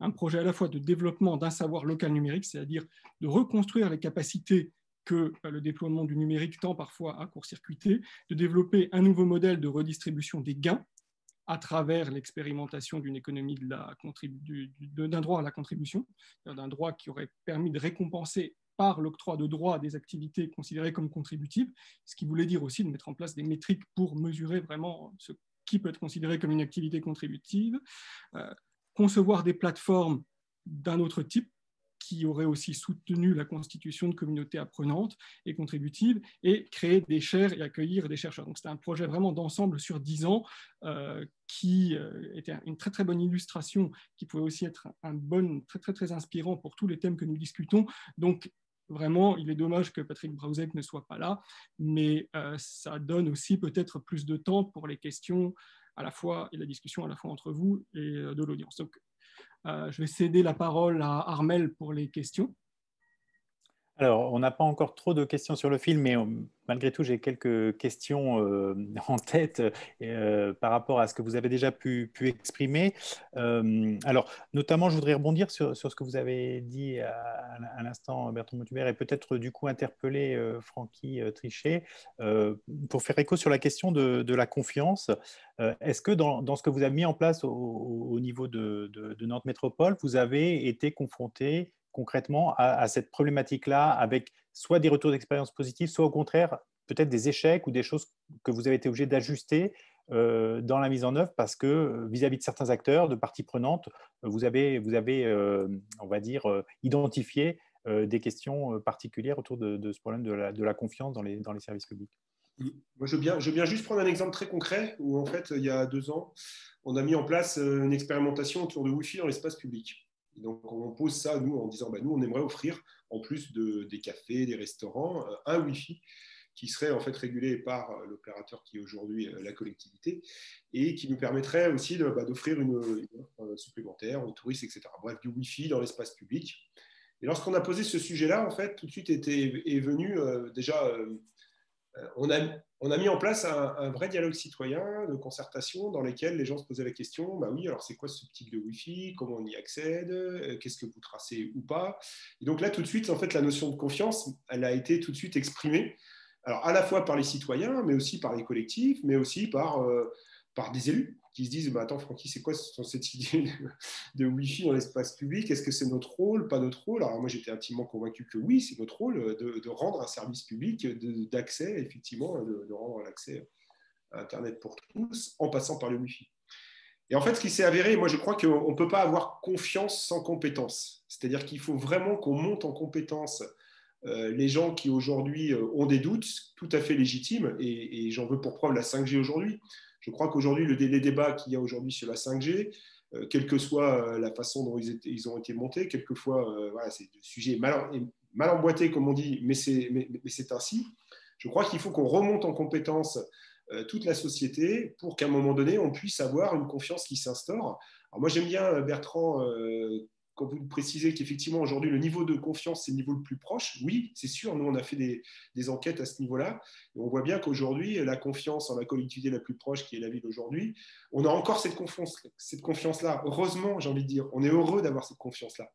un projet à la fois de développement d'un savoir local numérique, c'est-à-dire de reconstruire les capacités que euh, le déploiement du numérique tend parfois à court-circuiter, de développer un nouveau modèle de redistribution des gains à travers l'expérimentation d'une économie d'un droit à la contribution, d'un droit qui aurait permis de récompenser par l'octroi de droits des activités considérées comme contributives, ce qui voulait dire aussi de mettre en place des métriques pour mesurer vraiment ce qui peut être considéré comme une activité contributive, euh, concevoir des plateformes d'un autre type qui auraient aussi soutenu la constitution de communautés apprenantes et contributives et créer des chaires et accueillir des chercheurs. Donc c'était un projet vraiment d'ensemble sur dix ans euh, qui euh, était une très très bonne illustration, qui pouvait aussi être un bon, très très très inspirant pour tous les thèmes que nous discutons. Donc vraiment, il est dommage que Patrick Brausek ne soit pas là, mais euh, ça donne aussi peut-être plus de temps pour les questions à la fois, et la discussion à la fois entre vous et euh, de l'audience. Donc, euh, je vais céder la parole à Armel pour les questions. Alors, on n'a pas encore trop de questions sur le film, mais euh, malgré tout, j'ai quelques questions euh, en tête euh, par rapport à ce que vous avez déjà pu, exprimer. alors, notamment, je voudrais rebondir sur, ce que vous avez dit à, l'instant, Bertrand Montubert, et peut-être du coup interpeller Francky Trichet pour faire écho sur la question de, la confiance. Est-ce que dans, ce que vous avez mis en place au, niveau de, de Nantes Métropole, vous avez été confronté concrètement à, cette problématique-là avec soit des retours d'expérience positifs, soit au contraire peut-être des échecs ou des choses que vous avez été obligé d'ajuster euh, dans la mise en œuvre parce que euh, vis-à-vis de certains acteurs, de parties prenantes, vous avez, euh, on va dire, identifié des questions particulières autour de, ce problème de la, confiance dans les, services publics. Moi, je, viens juste prendre un exemple très concret où, en fait, il y a deux ans, on a mis en place une expérimentation autour de Wi-Fi dans l'espace public donc, on pose ça, nous, en disant, bah, nous, on aimerait offrir, en plus de, des cafés, des restaurants, euh, un Wi-Fi qui serait en fait régulé par euh, l'opérateur qui est aujourd'hui euh, la collectivité et qui nous permettrait aussi bah, d'offrir une, supplémentaires aux touristes, etc. Bref, du Wi-Fi dans l'espace public. Et lorsqu'on a posé ce sujet-là, en fait, tout de suite était, est venu déjà, on, a, on a mis en place un, vrai dialogue citoyen de concertation dans lequel les gens se posaient la question, bah oui, alors c'est quoi ce type de Wi-Fi, comment on y accède, qu'est-ce que vous tracez ou pas? Et donc là, tout de suite, en fait, la notion de confiance, elle a été tout de suite exprimée alors à la fois par les citoyens, mais aussi par les collectifs, mais aussi par, euh, par des élus qui se disent bah, Attends, Francky, c'est quoi cette idée de, Wi-Fi dans l'espace public? Est-ce que c'est notre rôle? Pas notre rôle Alors moi, j'étais intimement convaincu que oui, c'est notre rôle de, rendre un service public d'accès, effectivement, de, rendre l'accès à Internet pour tous en passant par le Wi-Fi. Et en fait, ce qui s'est avéré, moi je crois qu'on ne peut pas avoir confiance sans compétence. C'est-à-dire qu'il faut vraiment qu'on monte en compétence euh, les gens qui aujourd'hui euh, ont des doutes tout à fait légitimes, et, j'en veux pour preuve la 5G aujourd'hui. Je crois qu'aujourd'hui, le, les débats qu'il y a aujourd'hui sur la 5G, euh, quelle que soit la façon dont ils, ont été montés, quelquefois, voilà, c'est un sujet mal, mal, emboîté, comme on dit, mais c'est ainsi. Je crois qu'il faut qu'on remonte en compétence toute la société pour qu'à un moment donné, on puisse avoir une confiance qui s'instaure. Alors moi, j'aime bien Bertrand quand vous précisez qu'effectivement aujourd'hui le niveau de confiance c'est le niveau le plus proche, oui, c'est sûr, nous on a fait des, enquêtes à ce niveau-là, et on voit bien qu'aujourd'hui la confiance en la collectivité la plus proche qui est la ville aujourd'hui, on a encore cette confiance, cette confiance-là. Heureusement, j'ai envie de dire, on est heureux d'avoir cette confiance-là.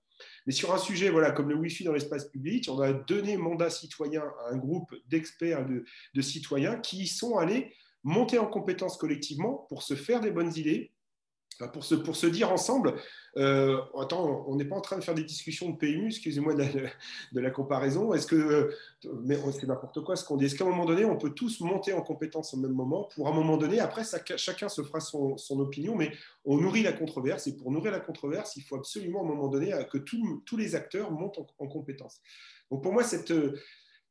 Mais sur un sujet voilà, comme le Wi-Fi dans l'espace public, on a donné mandat citoyen à un groupe d'experts, de, citoyens qui sont allés monter en compétence collectivement pour se faire des bonnes idées, pour se, pour se dire ensemble, euh, attends, on n'est pas en train de faire des discussions de PMU, excusez-moi de, la comparaison, est-ce que, mais c'est n'importe quoi ce qu'on dit, est-ce qu'à un moment donné, on peut tous monter en compétence au même moment, pour un moment donné, après, chacun se fera son, opinion, mais on nourrit la controverse, et pour nourrir la controverse, il faut absolument à un moment donné que tous les acteurs montent en, en compétence. Donc pour moi, cette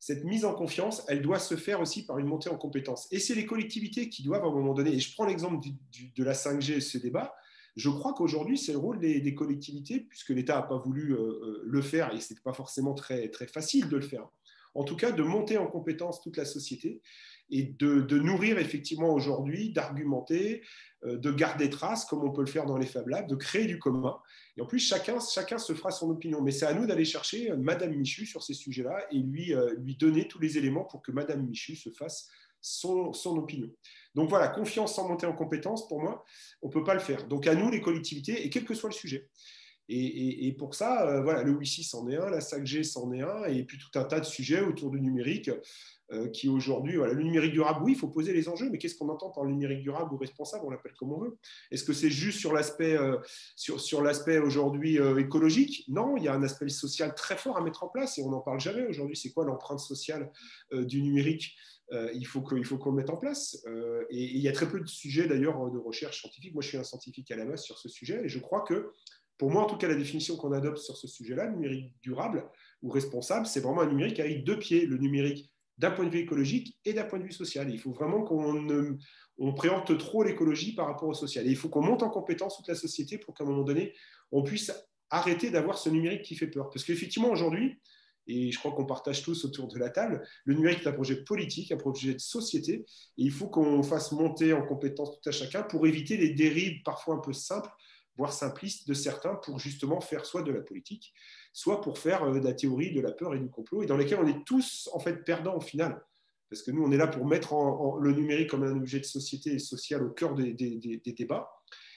cette mise en confiance, elle doit se faire aussi par une montée en compétences. Et c'est les collectivités qui doivent à un moment donné, et je prends l'exemple de la 5G, ce débat, je crois qu'aujourd'hui, c'est le rôle des, collectivités, puisque l'État n'a pas voulu euh, euh, le faire, et ce n'était pas forcément très, très facile de le faire. En tout cas, de monter en compétence toute la société et de, nourrir effectivement aujourd'hui, d'argumenter, euh, de garder trace, comme on peut le faire dans les Fab Labs, de créer du commun. Et en plus, chacun, chacun se fera son opinion. Mais c'est à nous d'aller chercher euh, Madame Michu sur ces sujets-là et lui, euh, lui donner tous les éléments pour que Madame Michu se fasse son, son, opinion. Donc voilà, confiance sans monter en compétence, pour moi, on ne peut pas le faire. Donc à nous, les collectivités, et quel que soit le sujet. Et, pour ça, voilà, le Wi-Fi c'en est un, la 5G c'en est un, et puis tout un tas de sujets autour du numérique. Euh, qui aujourd'hui, voilà, le numérique durable, oui, il faut poser les enjeux, mais qu'est-ce qu'on entend par le numérique durable ou responsable On l'appelle comme on veut. Est-ce que c'est juste sur l'aspect euh, sur, sur l'aspect aujourd'hui euh, écologique? Non, il y a un aspect social très fort à mettre en place et on n'en parle jamais aujourd'hui. C'est quoi l'empreinte sociale du numérique? Il faut qu'on le mette en place. et, il y a très peu de sujets d'ailleurs de recherche scientifique. Moi, je suis un scientifique à la base sur ce sujet et je crois que, pour moi en tout cas, la définition qu'on adopte sur ce sujet-là, numérique durable ou responsable, c'est vraiment un numérique avec deux pieds. Le numérique d'un point de vue écologique et d'un point de vue social. il faut vraiment qu'on on préempte trop l'écologie par rapport au social. Et il faut qu'on monte en compétence toute la société pour qu'à un moment donné, on puisse arrêter d'avoir ce numérique qui fait peur. Parce qu'effectivement, aujourd'hui, et je crois qu'on partage tous autour de la table, le numérique est un projet politique, un projet de société, et il faut qu'on fasse monter en compétence tout à chacun pour éviter les dérives parfois un peu simples, voire simplistes de certains, pour justement faire soit de la politique, soit pour faire euh, de la théorie de la peur et du complot, et dans lesquels on est tous en fait perdants au final. Parce que nous, on est là pour mettre le numérique comme un objet de société et social au cœur des, débats.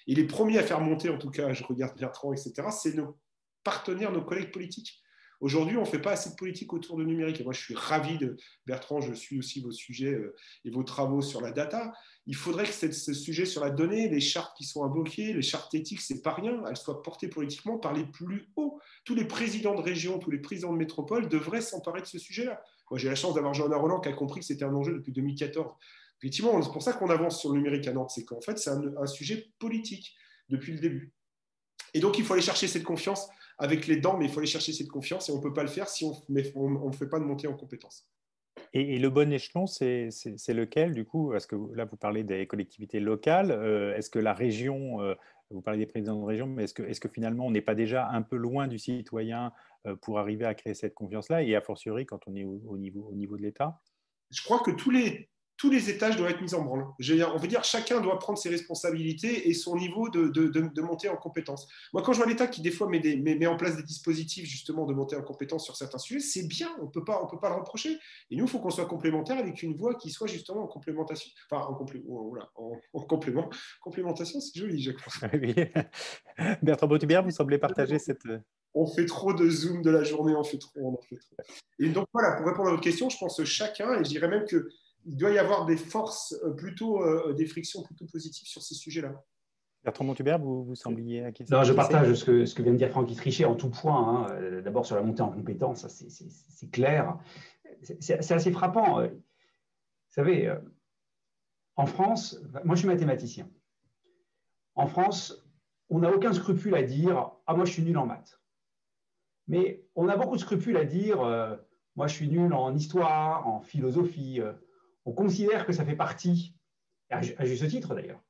Et les premiers à faire monter, en tout cas, je regarde Bertrand, etc., c'est nos partenaires, nos collègues politiques. Aujourd'hui, on ne fait pas assez de politique autour du numérique. Et moi, je suis ravi de, Bertrand, je suis aussi vos sujets euh, et vos travaux sur la data. Il faudrait que ce sujet sur la donnée, les chartes qui sont invoquées, les chartes éthiques, c'est pas rien, elles soient portées politiquement par les plus hauts. Tous les présidents de région, tous les présidents de métropole devraient s'emparer de ce sujet-là. Moi, j'ai la chance d'avoir Jean Roland qui a compris que c'était un enjeu depuis 2014. Effectivement, c'est pour ça qu'on avance sur le numérique à Nantes, c'est qu'en fait, c'est un sujet politique depuis le début. Et donc, il faut aller chercher cette confiance avec les dents, mais il faut aller chercher cette confiance et on ne peut pas le faire si on ne fait pas de montée en compétences. Et, le bon échelon, c'est lequel du coup? Parce que là, vous parlez des collectivités locales. Euh, est-ce que la région, euh, vous parlez des présidents de région, mais est-ce que, est que, finalement, on n'est pas déjà un peu loin du citoyen euh, pour arriver à créer cette confiance-là Et a fortiori, quand on est au, niveau, au niveau de l'État? Je crois que tous les, tous les étages doivent être mis en branle. On veut dire chacun doit prendre ses responsabilités et son niveau de, de, de, montée en compétence. Moi, quand je vois l'État qui, des fois, met, des, met, en place des dispositifs justement de montée en compétence sur certains sujets, c'est bien, on ne peut pas le reprocher. Et nous, il faut qu'on soit complémentaire avec une voix qui soit justement en complémentation. Enfin, en, oh, en, complément. Complémentation, c'est joli, Jacques. Oui. Bertrand Bautubert, vous semblez partager cette. On fait trop de zoom de la journée, on fait trop, on en fait trop. Et donc voilà, pour répondre à votre question, je pense que chacun, et je dirais même que il doit y avoir des forces euh, plutôt, euh, des frictions plutôt positives sur ces sujets-là. Bertrand Montubert, vous, vous sembliez Non, je partage ce que, ce que vient de dire Francky Trichet en tout point. Hein. Euh, d'abord sur la montée en compétence, c'est clair. C'est assez frappant. Vous savez, en France, moi je suis mathématicien. En France, on n'a aucun scrupule à dire Ah, moi je suis nul en maths. Mais on a beaucoup de scrupules à dire Moi je suis nul en histoire, en philosophie on considère que ça fait partie, à juste titre d'ailleurs,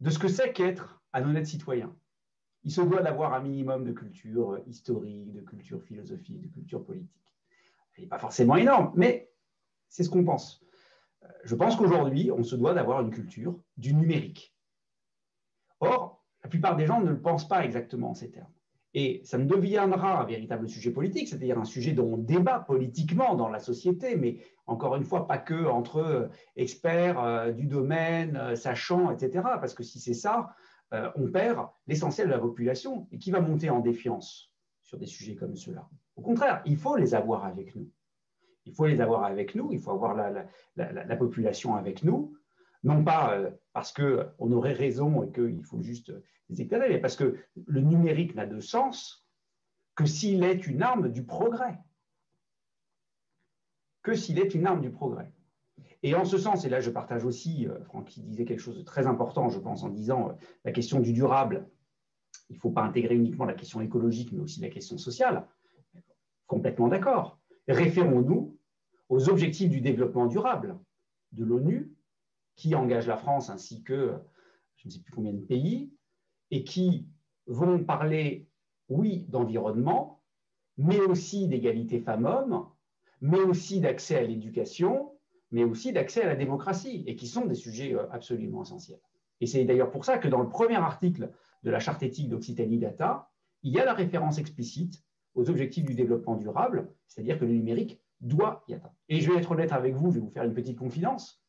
de ce que c'est qu'être un honnête citoyen. Il se doit d'avoir un minimum de culture historique, de culture philosophique, de culture politique. Il n'est pas forcément énorme, mais c'est ce qu'on pense. Je pense qu'aujourd'hui, on se doit d'avoir une culture du numérique. Or, la plupart des gens ne le pensent pas exactement en ces termes. Et ça ne deviendra un véritable sujet politique, c'est-à-dire un sujet dont on débat politiquement dans la société, mais encore une fois, pas que entre euh, experts euh, du domaine, euh, sachants, etc. Parce que si c'est ça, on perd l'essentiel de la population. Et qui va monter en défiance sur des sujets comme ceux-là? Au contraire, il faut les avoir avec nous. Il faut les avoir avec nous, il faut avoir la population avec nous, non pas parce qu'on aurait raison et qu'il faut juste les éclairer, mais parce que le numérique n'a de sens que s'il est une arme du progrès. Que s'il est une arme du progrès. Et en ce sens, et là je partage aussi, euh, Franck disait quelque chose de très important, je pense, en disant euh, la question du durable, il ne faut pas intégrer uniquement la question écologique, mais aussi la question sociale. Complètement d'accord. Référons-nous aux objectifs du développement durable de l'ONU, qui engage la France ainsi que je ne sais plus combien de pays, et qui vont parler, oui, d'environnement, mais aussi d'égalité femmes-hommes, mais aussi d'accès à l'éducation, mais aussi d'accès à la démocratie, et qui sont des sujets euh, absolument essentiels. Et c'est d'ailleurs pour ça que dans le premier article de la charte éthique d'Occitanie Data, il y a la référence explicite aux objectifs du développement durable, c'est-à-dire que le numérique doit y atteindre. Et je vais être honnête avec vous, je vais vous faire une petite confidence.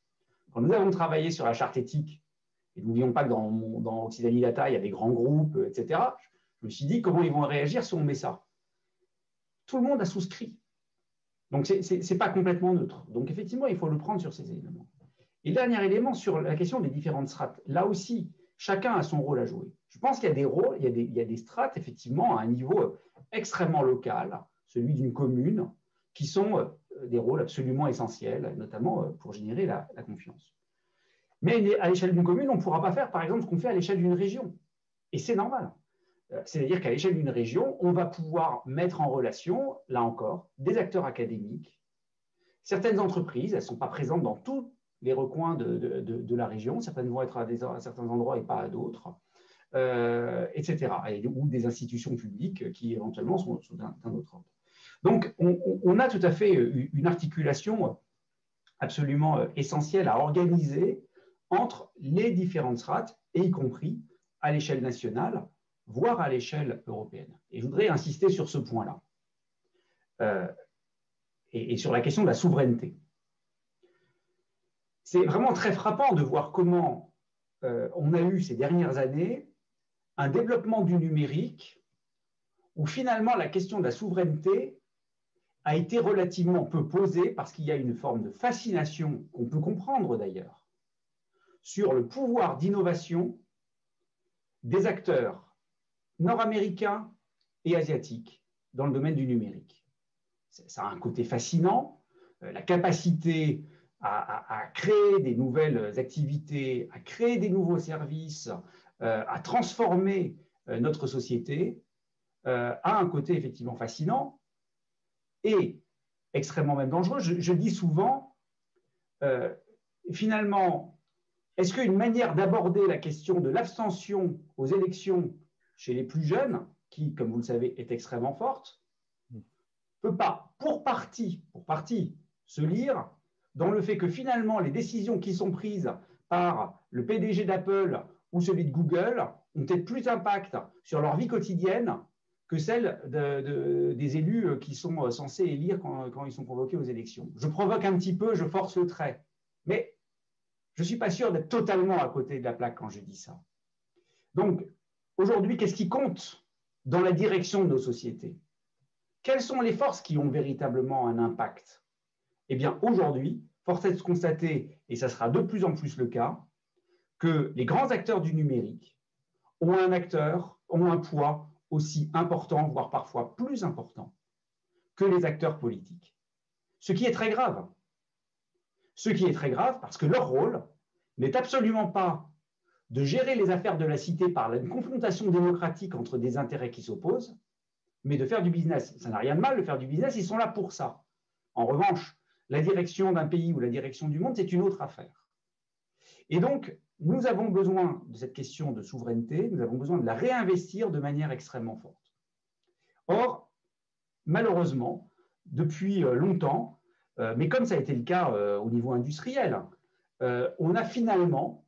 Quand nous avons travaillé sur la charte éthique et n'oublions pas que dans, dans Occitanie Data, il y a des grands groupes, etc. Je me suis dit, comment ils vont réagir si on met ça? Tout le monde a souscrit. Donc, ce n'est pas complètement neutre. Donc, effectivement, il faut le prendre sur ces éléments. Et dernier élément, sur la question des différentes strates. Là aussi, chacun a son rôle à jouer. Je pense qu'il y a des rôles, il y a des, il y a des strates, effectivement, à un niveau extrêmement local, celui d'une commune, qui sont euh, des rôles absolument essentiels, notamment euh, pour générer la confiance. Mais à l'échelle d'une commune, on ne pourra pas faire, par exemple, ce qu'on fait à l'échelle d'une région. Et c'est normal. Euh, c'est-à-dire qu'à l'échelle d'une région, on va pouvoir mettre en relation, là encore, des acteurs académiques. Certaines entreprises, elles ne sont pas présentes dans tous les recoins de, la région. Certaines vont être à, certains endroits et pas à d'autres, euh, etc. ou des institutions publiques qui éventuellement sont, d'un autre ordre. Donc, on, a tout à fait une articulation absolument essentielle à organiser entre les différentes strates, et y compris à l'échelle nationale, voire à l'échelle européenne. Et je voudrais insister sur ce point-là, euh, et, sur la question de la souveraineté. C'est vraiment très frappant de voir comment euh, on a eu ces dernières années un développement du numérique où finalement la question de la souveraineté a été relativement peu posée parce qu'il y a une forme de fascination qu'on peut comprendre d'ailleurs sur le pouvoir d'innovation des acteurs nord-américains et asiatiques dans le domaine du numérique. Ça a un côté fascinant, euh, la capacité à, créer des nouvelles activités, à créer des nouveaux services, euh, à transformer euh, notre société, a un côté effectivement fascinant et extrêmement même dangereux. Je, dis souvent, finalement, est-ce qu'une manière d'aborder la question de l'abstention aux élections chez les plus jeunes, qui, comme vous le savez, est extrêmement forte, peut pas, pour partie, pour partie, se lire dans le fait que finalement, les décisions qui sont prises par le PDG d'Apple ou celui de Google ont peut-être plus d'impact sur leur vie quotidienne que celle des élus qui sont censés élire quand, ils sont convoqués aux élections. Je provoque un petit peu, je force le trait. Mais je ne suis pas sûr d'être totalement à côté de la plaque quand je dis ça. Donc, aujourd'hui, qu'est-ce qui compte dans la direction de nos sociétés? Quelles sont les forces qui ont véritablement un impact? Eh bien, aujourd'hui, force est de constater, et ça sera de plus en plus le cas, que les grands acteurs du numérique ont un acteur, ont un poids aussi important, voire parfois plus important que les acteurs politiques. Ce qui est très grave. Ce qui est très grave parce que leur rôle n'est absolument pas de gérer les affaires de la cité par une confrontation démocratique entre des intérêts qui s'opposent, mais de faire du business. Ça n'a rien de mal de faire du business, ils sont là pour ça. En revanche, la direction d'un pays ou la direction du monde, c'est une autre affaire. Et donc, nous avons besoin de cette question de souveraineté, nous avons besoin de la réinvestir de manière extrêmement forte. Or, malheureusement, depuis euh, longtemps, euh, mais comme ça a été le cas euh, au niveau industriel, on a finalement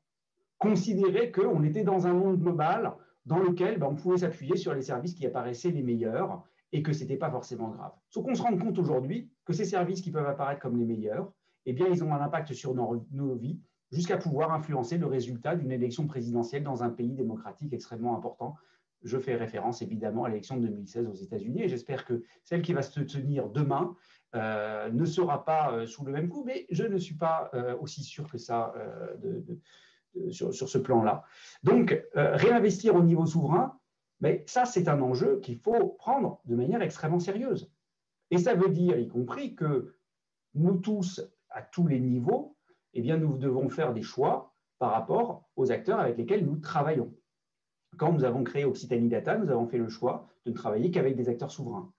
considéré qu'on était dans un monde global dans lequel ben, on pouvait s'appuyer sur les services qui apparaissaient les meilleurs et que ce n'était pas forcément grave. Sauf qu'on se rend compte aujourd'hui que ces services qui peuvent apparaître comme les meilleurs, eh bien, ils ont un impact sur nos, vies jusqu'à pouvoir influencer le résultat d'une élection présidentielle dans un pays démocratique extrêmement important. Je fais référence évidemment à l'élection de 2016 aux États-Unis et j'espère que celle qui va se tenir demain euh, ne sera pas euh, sous le même coup, mais je ne suis pas euh, aussi sûr que ça sur, sur, ce plan-là. Donc, réinvestir au niveau souverain, mais ça, c'est un enjeu qu'il faut prendre de manière extrêmement sérieuse. Et ça veut dire, y compris, que nous tous, à tous les niveaux, eh bien, nous devons faire des choix par rapport aux acteurs avec lesquels nous travaillons. Quand nous avons créé Occitanie Data, nous avons fait le choix de ne travailler qu'avec des acteurs souverains.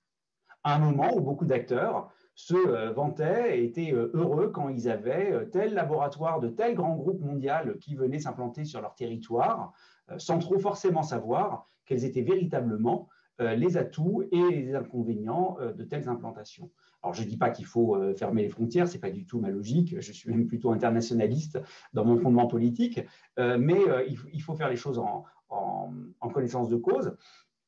À un moment où beaucoup d'acteurs se euh, vantaient et étaient euh, heureux quand ils avaient euh, tel laboratoire de tel grand groupe mondial qui venait s'implanter sur leur territoire, sans trop forcément savoir quels étaient véritablement les atouts et les inconvénients de telles implantations. Alors, je ne dis pas qu'il faut euh, fermer les frontières, ce n'est pas du tout ma logique, je suis même plutôt internationaliste dans mon fondement politique, mais il faut faire les choses en, connaissance de cause,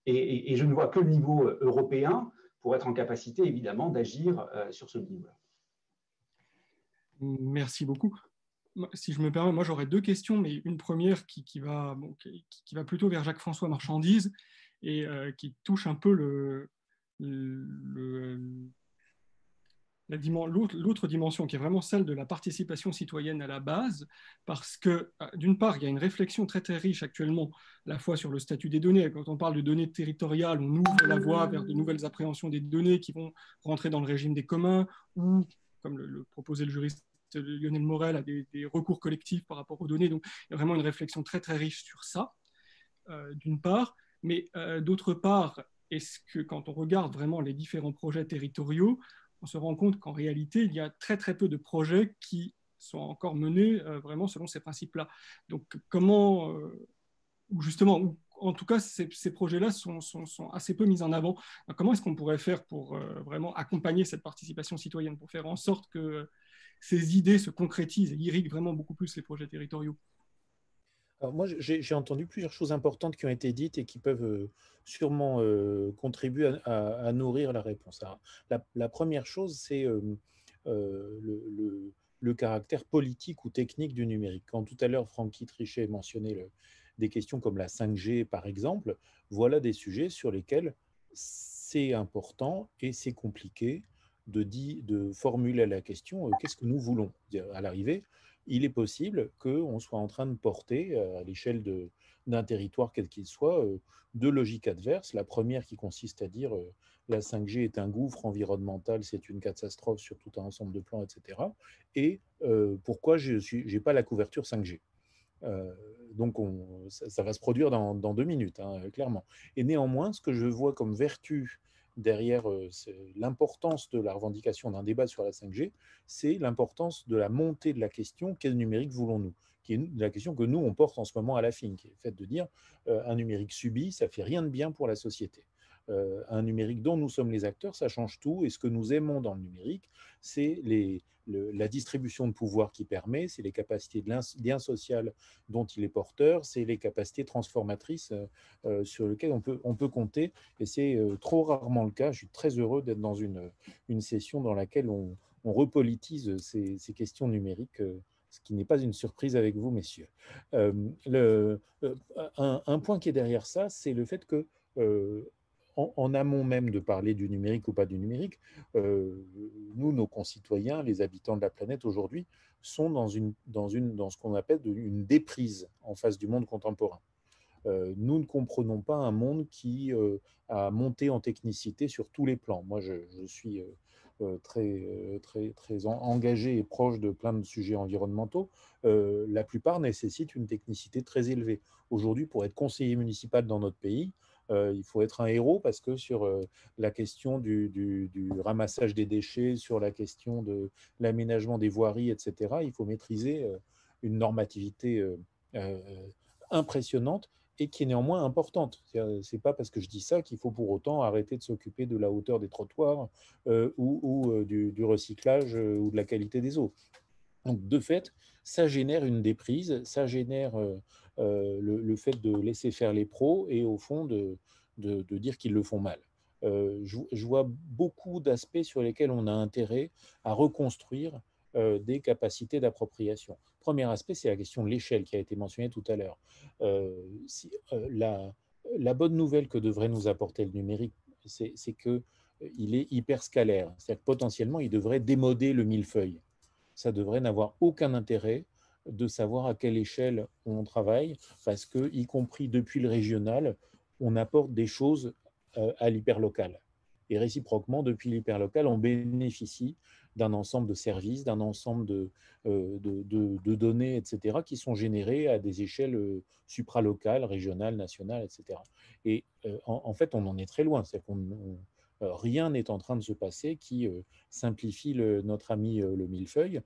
et, je ne vois que le niveau européen pour être en capacité, évidemment, d'agir sur ce niveau-là. Merci beaucoup. Si je me permets, moi j'aurais deux questions, mais une première qui, va, plutôt vers Jacques-François Marchandise et euh, qui touche un peu le, l'autre dimension, qui est vraiment celle de la participation citoyenne à la base, parce que euh, d'une part, il y a une réflexion très très riche actuellement, à la fois sur le statut des données. Quand on parle de données territoriales, on ouvre la voie vers de nouvelles appréhensions des données qui vont rentrer dans le régime des communs, ou, comme le proposait le juriste Lionel Morel a des, recours collectifs par rapport aux données. Donc, il y a vraiment une réflexion très, très riche sur ça, euh, d'une part. Mais euh, d'autre part, est-ce que quand on regarde vraiment les différents projets territoriaux, on se rend compte qu'en réalité, il y a très, très peu de projets qui sont encore menés euh, vraiment selon ces principes-là. Donc, comment, ou justement, en tout cas, ces, projets-là sont, sont, assez peu mis en avant. comment est-ce qu'on pourrait faire pour vraiment accompagner cette participation citoyenne, pour faire en sorte que ces idées se concrétisent et irriguent vraiment beaucoup plus les projets territoriaux? Moi, j'ai entendu plusieurs choses importantes qui ont été dites et qui peuvent euh, sûrement euh, contribuer à, nourrir la réponse. la, première chose, c'est euh, le, caractère politique ou technique du numérique. Quand tout à l'heure, Francky Trichet mentionnait des questions comme la 5G, par exemple, voilà des sujets sur lesquels c'est important et c'est compliqué de, de formuler la question qu'est-ce que nous voulons? À l'arrivée, il est possible qu'on soit en train de porter euh, à l'échelle d'un territoire quel qu'il soit euh, deux logiques adverses. La première qui consiste à dire la 5G est un gouffre environnemental, c'est une catastrophe sur tout un ensemble de plans, etc. Et pourquoi je n'ai pas la couverture 5G donc, on, ça, va se produire dans, deux minutes, hein, clairement. Et néanmoins, ce que je vois comme vertu derrière euh, l'importance de la revendication d'un débat sur la 5G, c'est l'importance de la montée de la question quel numérique voulons-nous? Qui est la question que nous, on porte en ce moment à la fin, qui est le fait de dire euh, un numérique subi, ça fait rien de bien pour la société. Un numérique dont nous sommes les acteurs, ça change tout. Et ce que nous aimons dans le numérique, c'est la distribution de pouvoir qui permet, c'est les capacités de lien social dont il est porteur, c'est les capacités transformatrices sur lesquelles on peut, on peut compter. Et c'est trop rarement le cas. Je suis très heureux d'être dans une, une session dans laquelle on, repolitise ces, ces, questions numériques ce qui n'est pas une surprise avec vous, messieurs. le, un, point qui est derrière ça, c'est le fait que en, amont même de parler du numérique ou pas du numérique, euh, nous, nos concitoyens, les habitants de la planète aujourd'hui, sont dans, une, dans, une, dans ce qu'on appelle une déprise en face du monde contemporain. Euh, nous ne comprenons pas un monde qui euh, a monté en technicité sur tous les plans. Moi, je, je suis très, très, très engagé et proche de plein de sujets environnementaux. la plupart nécessitent une technicité très élevée. Aujourd'hui, pour être conseiller municipal dans notre pays, euh, il faut être un héros parce que sur euh, la question du, ramassage des déchets, sur la question de l'aménagement des voiries, etc., il faut maîtriser euh, une normativité impressionnante et qui est néanmoins importante. Ce n'est pas parce que je dis ça qu'il faut pour autant arrêter de s'occuper de la hauteur des trottoirs ou, du, recyclage ou de la qualité des eaux. Donc, de fait, ça génère une déprise, ça génère euh, le, fait de laisser faire les pros et au fond de, de, dire qu'ils le font mal. Euh, je, vois beaucoup d'aspects sur lesquels on a intérêt à reconstruire euh, des capacités d'appropriation. Premier aspect, c'est la question de l'échelle qui a été mentionnée tout à l'heure. La, la, bonne nouvelle que devrait nous apporter le numérique, c'est qu'il est hyper scalaire. C'est-à-dire que potentiellement, il devrait démoder le millefeuille. Ça devrait n'avoir aucun intérêt de savoir à quelle échelle on travaille, parce que, y compris depuis le régional, on apporte des choses euh, à l'hyperlocal. Et réciproquement, depuis l'hyperlocal, on bénéficie d'un ensemble de services, d'un ensemble de, euh, de, données, etc., qui sont générées à des échelles euh, supralocales, régionales, nationales, etc. Et en, fait, on en est très loin. C'est qu'on rien n'est en train de se passer qui simplifie notre ami le millefeuille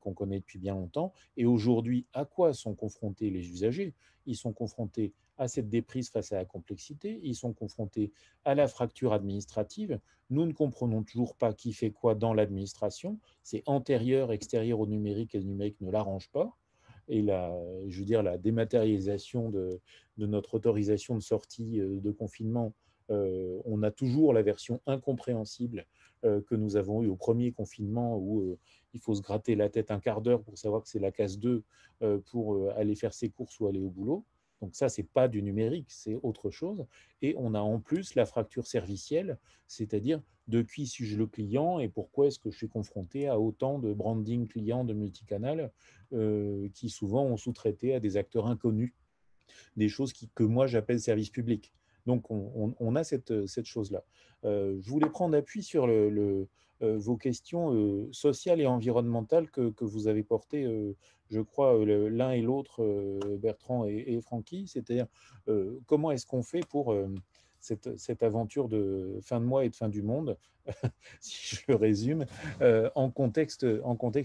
qu'on connaît depuis bien longtemps. Et aujourd'hui, à quoi sont confrontés les usagers? Ils sont confrontés à cette déprise face à la complexité, ils sont confrontés à la fracture administrative. Nous ne comprenons toujours pas qui fait quoi dans l'administration. C'est antérieur, extérieur au numérique et le numérique ne l'arrange pas. Et la, je veux dire, la dématérialisation de, notre autorisation de sortie de confinement on a toujours la version incompréhensible euh, que nous avons eue au premier confinement où euh, il faut se gratter la tête un quart d'heure pour savoir que c'est la case 2 pour aller faire ses courses ou aller au boulot. Donc ça, c'est pas du numérique, c'est autre chose. Et on a en plus la fracture servicielle, c'est-à-dire de qui suis-je le client et pourquoi est-ce que je suis confronté à autant de branding clients de multicanal qui souvent ont sous-traité à des acteurs inconnus des choses que moi j'appelle service public. Donc, on, a cette, cette chose-là. Euh, je voulais prendre appui sur euh, vos questions euh, sociales et environnementales que, vous avez portées, je crois, l'un et l'autre, Bertrand et, Francky. C'est-à-dire, comment est-ce qu'on fait pour cette, aventure de fin de mois et de fin du monde, si je résume, en contexte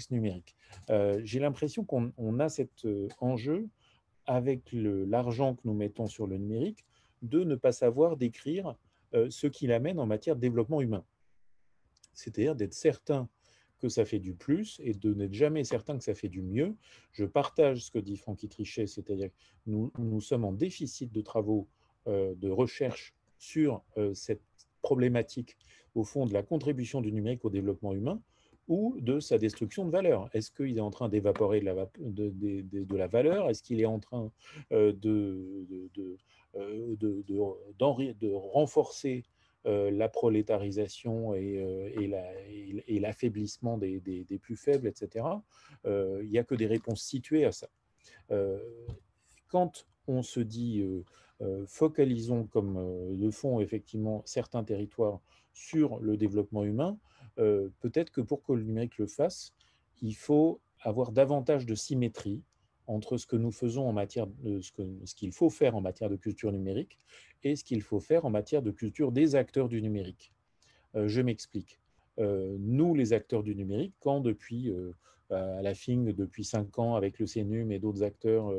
numérique? J'ai l'impression qu'on a cet enjeu avec l'argent que nous mettons sur le numérique de ne pas savoir décrire euh, ce qu'il amène en matière de développement humain. C'est-à-dire d'être certain que ça fait du plus et de n'être jamais certain que ça fait du mieux. Je partage ce que dit Francky Trichet, c'est-à-dire que nous, sommes en déficit de travaux euh, de recherche sur euh, cette problématique, au fond, de la contribution du numérique au développement humain ou de sa destruction de valeur. Est-ce qu'il est en train d'évaporer de la, valeur? Est-ce qu'il est en train de, euh, de, renforcer euh, la prolétarisation et, euh, et l'affaiblissement des, des, plus faibles, etc. il n'y a que des réponses situées à ça. quand on se dit focalisons comme le font effectivement certains territoires sur le développement humain, peut-être que pour que le numérique le fasse, il faut avoir davantage de symétrie entre ce que nous faisons en matière de ce qu'il faut faire en matière de culture numérique et ce qu'il faut faire en matière de culture des acteurs du numérique. Euh, je m'explique. Euh, nous, les acteurs du numérique, quand depuis euh, à la FING depuis cinq ans avec le CNUM et d'autres acteurs,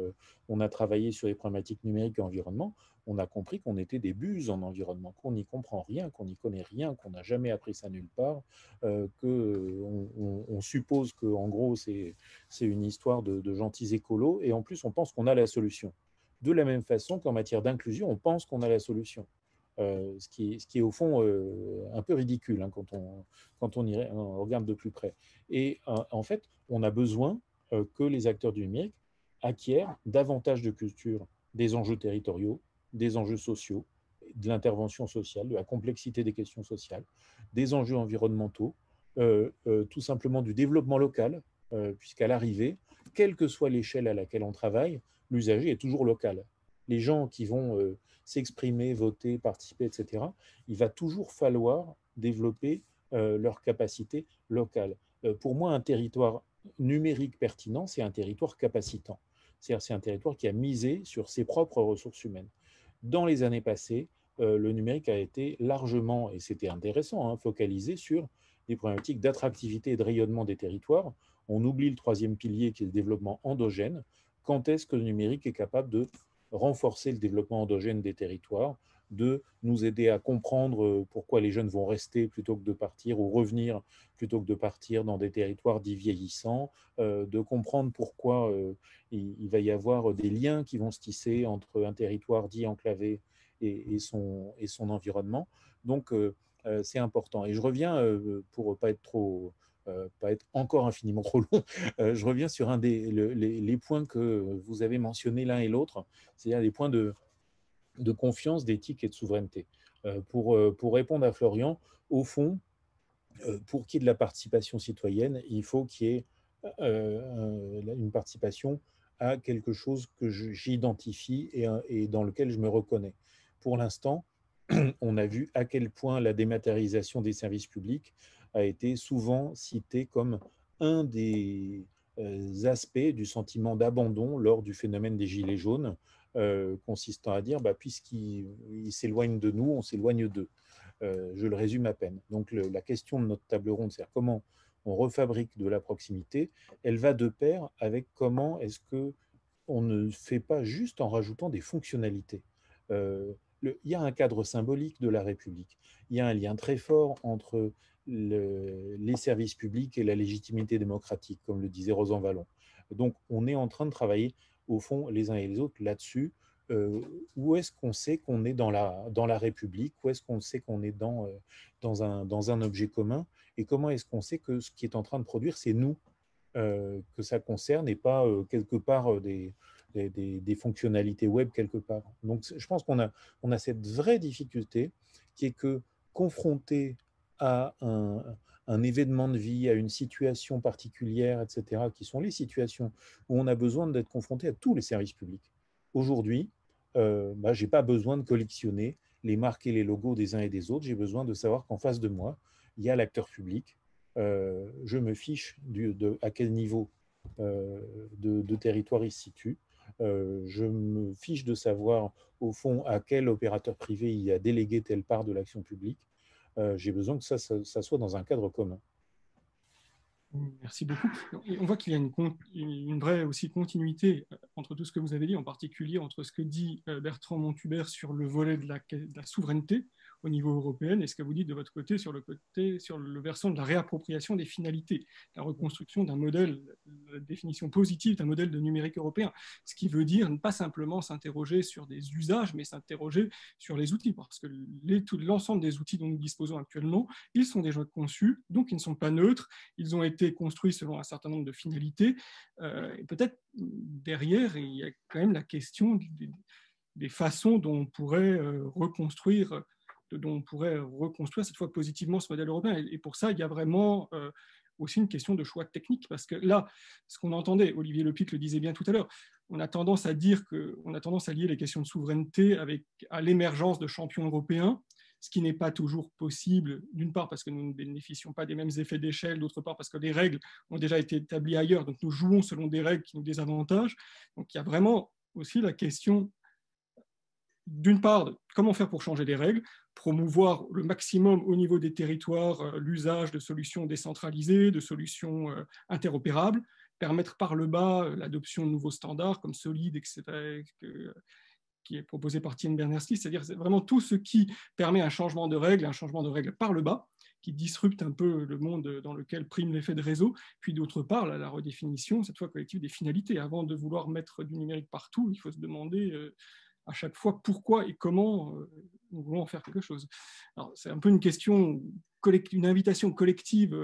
on a travaillé sur les problématiques numériques et environnement on a compris qu'on était des buses en environnement, qu'on n'y comprend rien, qu'on n'y connaît rien, qu'on n'a jamais appris ça nulle part, euh, qu'on on, suppose que en gros c'est une histoire de, gentils écolos, et en plus on pense qu'on a la solution. De la même façon qu'en matière d'inclusion, on pense qu'on a la solution. Euh, ce, qui est, ce, qui est, au fond euh, un peu ridicule hein, quand, on, quand on, regarde de plus près. Et en fait, on a besoin que les acteurs du numérique acquièrent davantage de culture des enjeux territoriaux, des enjeux sociaux, de l'intervention sociale, de la complexité des questions sociales, des enjeux environnementaux, euh, euh, tout simplement du développement local, euh, puisqu'à l'arrivée, quelle que soit l'échelle à laquelle on travaille, l'usager est toujours local. Les gens qui vont s'exprimer, voter, participer, etc., il va toujours falloir développer leur capacité locale. pour moi, un territoire numérique pertinent, c'est un territoire capacitant. C'est-à-dire c'est un territoire qui a misé sur ses propres ressources humaines. Dans les années passées, euh, le numérique a été largement, et c'était intéressant, hein, focalisé sur des problématiques d'attractivité et de rayonnement des territoires. On oublie le troisième pilier qui est le développement endogène. Quand est-ce que le numérique est capable de renforcer le développement endogène des territoires, de nous aider à comprendre euh, pourquoi les jeunes vont rester plutôt que de partir ou revenir plutôt que de partir dans des territoires dits vieillissants, euh, de comprendre pourquoi il, va y avoir des liens qui vont se tisser entre un territoire dit enclavé et, son, et son environnement. Donc, euh, euh, c'est important. Et je reviens, euh, pour pas être trop, pas être encore infiniment trop long, je reviens sur un des les, points que vous avez mentionnés l'un et l'autre, c'est-à-dire les points de, de confiance, d'éthique et de souveraineté. pour, pour répondre à Florian, au fond, pour qu'il y ait de la participation citoyenne, il faut qu'il y ait une participation à quelque chose que j'identifie et, et, dans lequel je me reconnais. Pour l'instant, on a vu à quel point la dématérialisation des services publics a été souvent citée comme un des euh, aspects du sentiment d'abandon lors du phénomène des Gilets jaunes, euh, consistant à dire, bah, puisqu'ils s'éloignent de nous, on s'éloigne d'eux. Euh, je le résume à peine. Donc la question de notre table ronde, c'est comment on refabrique de la proximité, elle va de pair avec comment est-ce que on ne fait pas juste en rajoutant des fonctionnalités. Euh, il y a un cadre symbolique de la République. Il y a un lien très fort entre les services publics et la légitimité démocratique, comme le disait Rosan Vallon. Donc, on est en train de travailler, au fond, les uns et les autres là-dessus. Euh, où est-ce qu'on sait qu'on est dans la, dans la République? Où est-ce qu'on sait qu'on est dans, euh, dans, un, dans un objet commun? Et comment est-ce qu'on sait que ce qui est en train de produire, c'est nous? Euh, que ça concerne et pas quelque part euh, des, des, fonctionnalités web quelque part. Donc je pense qu'on a, on a cette vraie difficulté qui est que confronté à un, un, événement de vie, à une situation particulière, etc., qui sont les situations où on a besoin d'être confronté à tous les services publics. Aujourd'hui, bah, je n'ai pas besoin de collectionner les marques et les logos des uns et des autres, j'ai besoin de savoir qu'en face de moi, il y a l'acteur public. Euh, je me fiche de, à quel niveau euh, de, territoire il se situe. Euh, je me fiche de savoir, au fond, à quel opérateur privé il a délégué telle part de l'action publique. J'ai besoin que ça, soit dans un cadre commun. Merci beaucoup. On voit qu'il y a une, vraie aussi continuité entre tout ce que vous avez dit, en particulier entre ce que dit Bertrand Montubert sur le volet de la souveraineté, au niveau européen et ce que vous dites de votre côté sur le côté sur le versant de la réappropriation des finalités, la reconstruction d'un modèle, la définition positive d'un modèle de numérique européen, ce qui veut dire ne pas simplement s'interroger sur des usages, mais s'interroger sur les outils, parce que l'ensemble des outils dont nous disposons actuellement, ils sont déjà conçus, donc ils ne sont pas neutres, ils ont été construits selon un certain nombre de finalités, euh, et peut-être derrière, il y a quand même la question des, façons dont on pourrait euh, reconstruire dont on pourrait reconstruire cette fois positivement ce modèle européen. Et, pour ça, il y a vraiment euh, aussi une question de choix technique, parce que là, ce qu'on entendait, Olivier Lepic le disait bien tout à l'heure, on a tendance à dire qu'on a tendance à lier les questions de souveraineté avec, à l'émergence de champions européens, ce qui n'est pas toujours possible, d'une part parce que nous ne bénéficions pas des mêmes effets d'échelle, d'autre part parce que les règles ont déjà été établies ailleurs, donc nous jouons selon des règles qui nous désavantagent. Donc il y a vraiment aussi la question d'une part, comment faire pour changer les règles, promouvoir le maximum au niveau des territoires euh, l'usage de solutions décentralisées, de solutions euh, interopérables, permettre par le bas euh, l'adoption de nouveaux standards comme Solid, etc., qui est proposé par Tien Berners-Lee, c'est-à-dire vraiment tout ce qui permet un changement de règles, un changement de règles par le bas, qui disrupte un peu le monde dans lequel prime l'effet de réseau, puis d'autre part, la, redéfinition, cette fois collective, des finalités. Avant de vouloir mettre du numérique partout, il faut se demander à chaque fois pourquoi et comment euh, nous voulons en faire quelque chose. C'est un peu une question, une invitation collective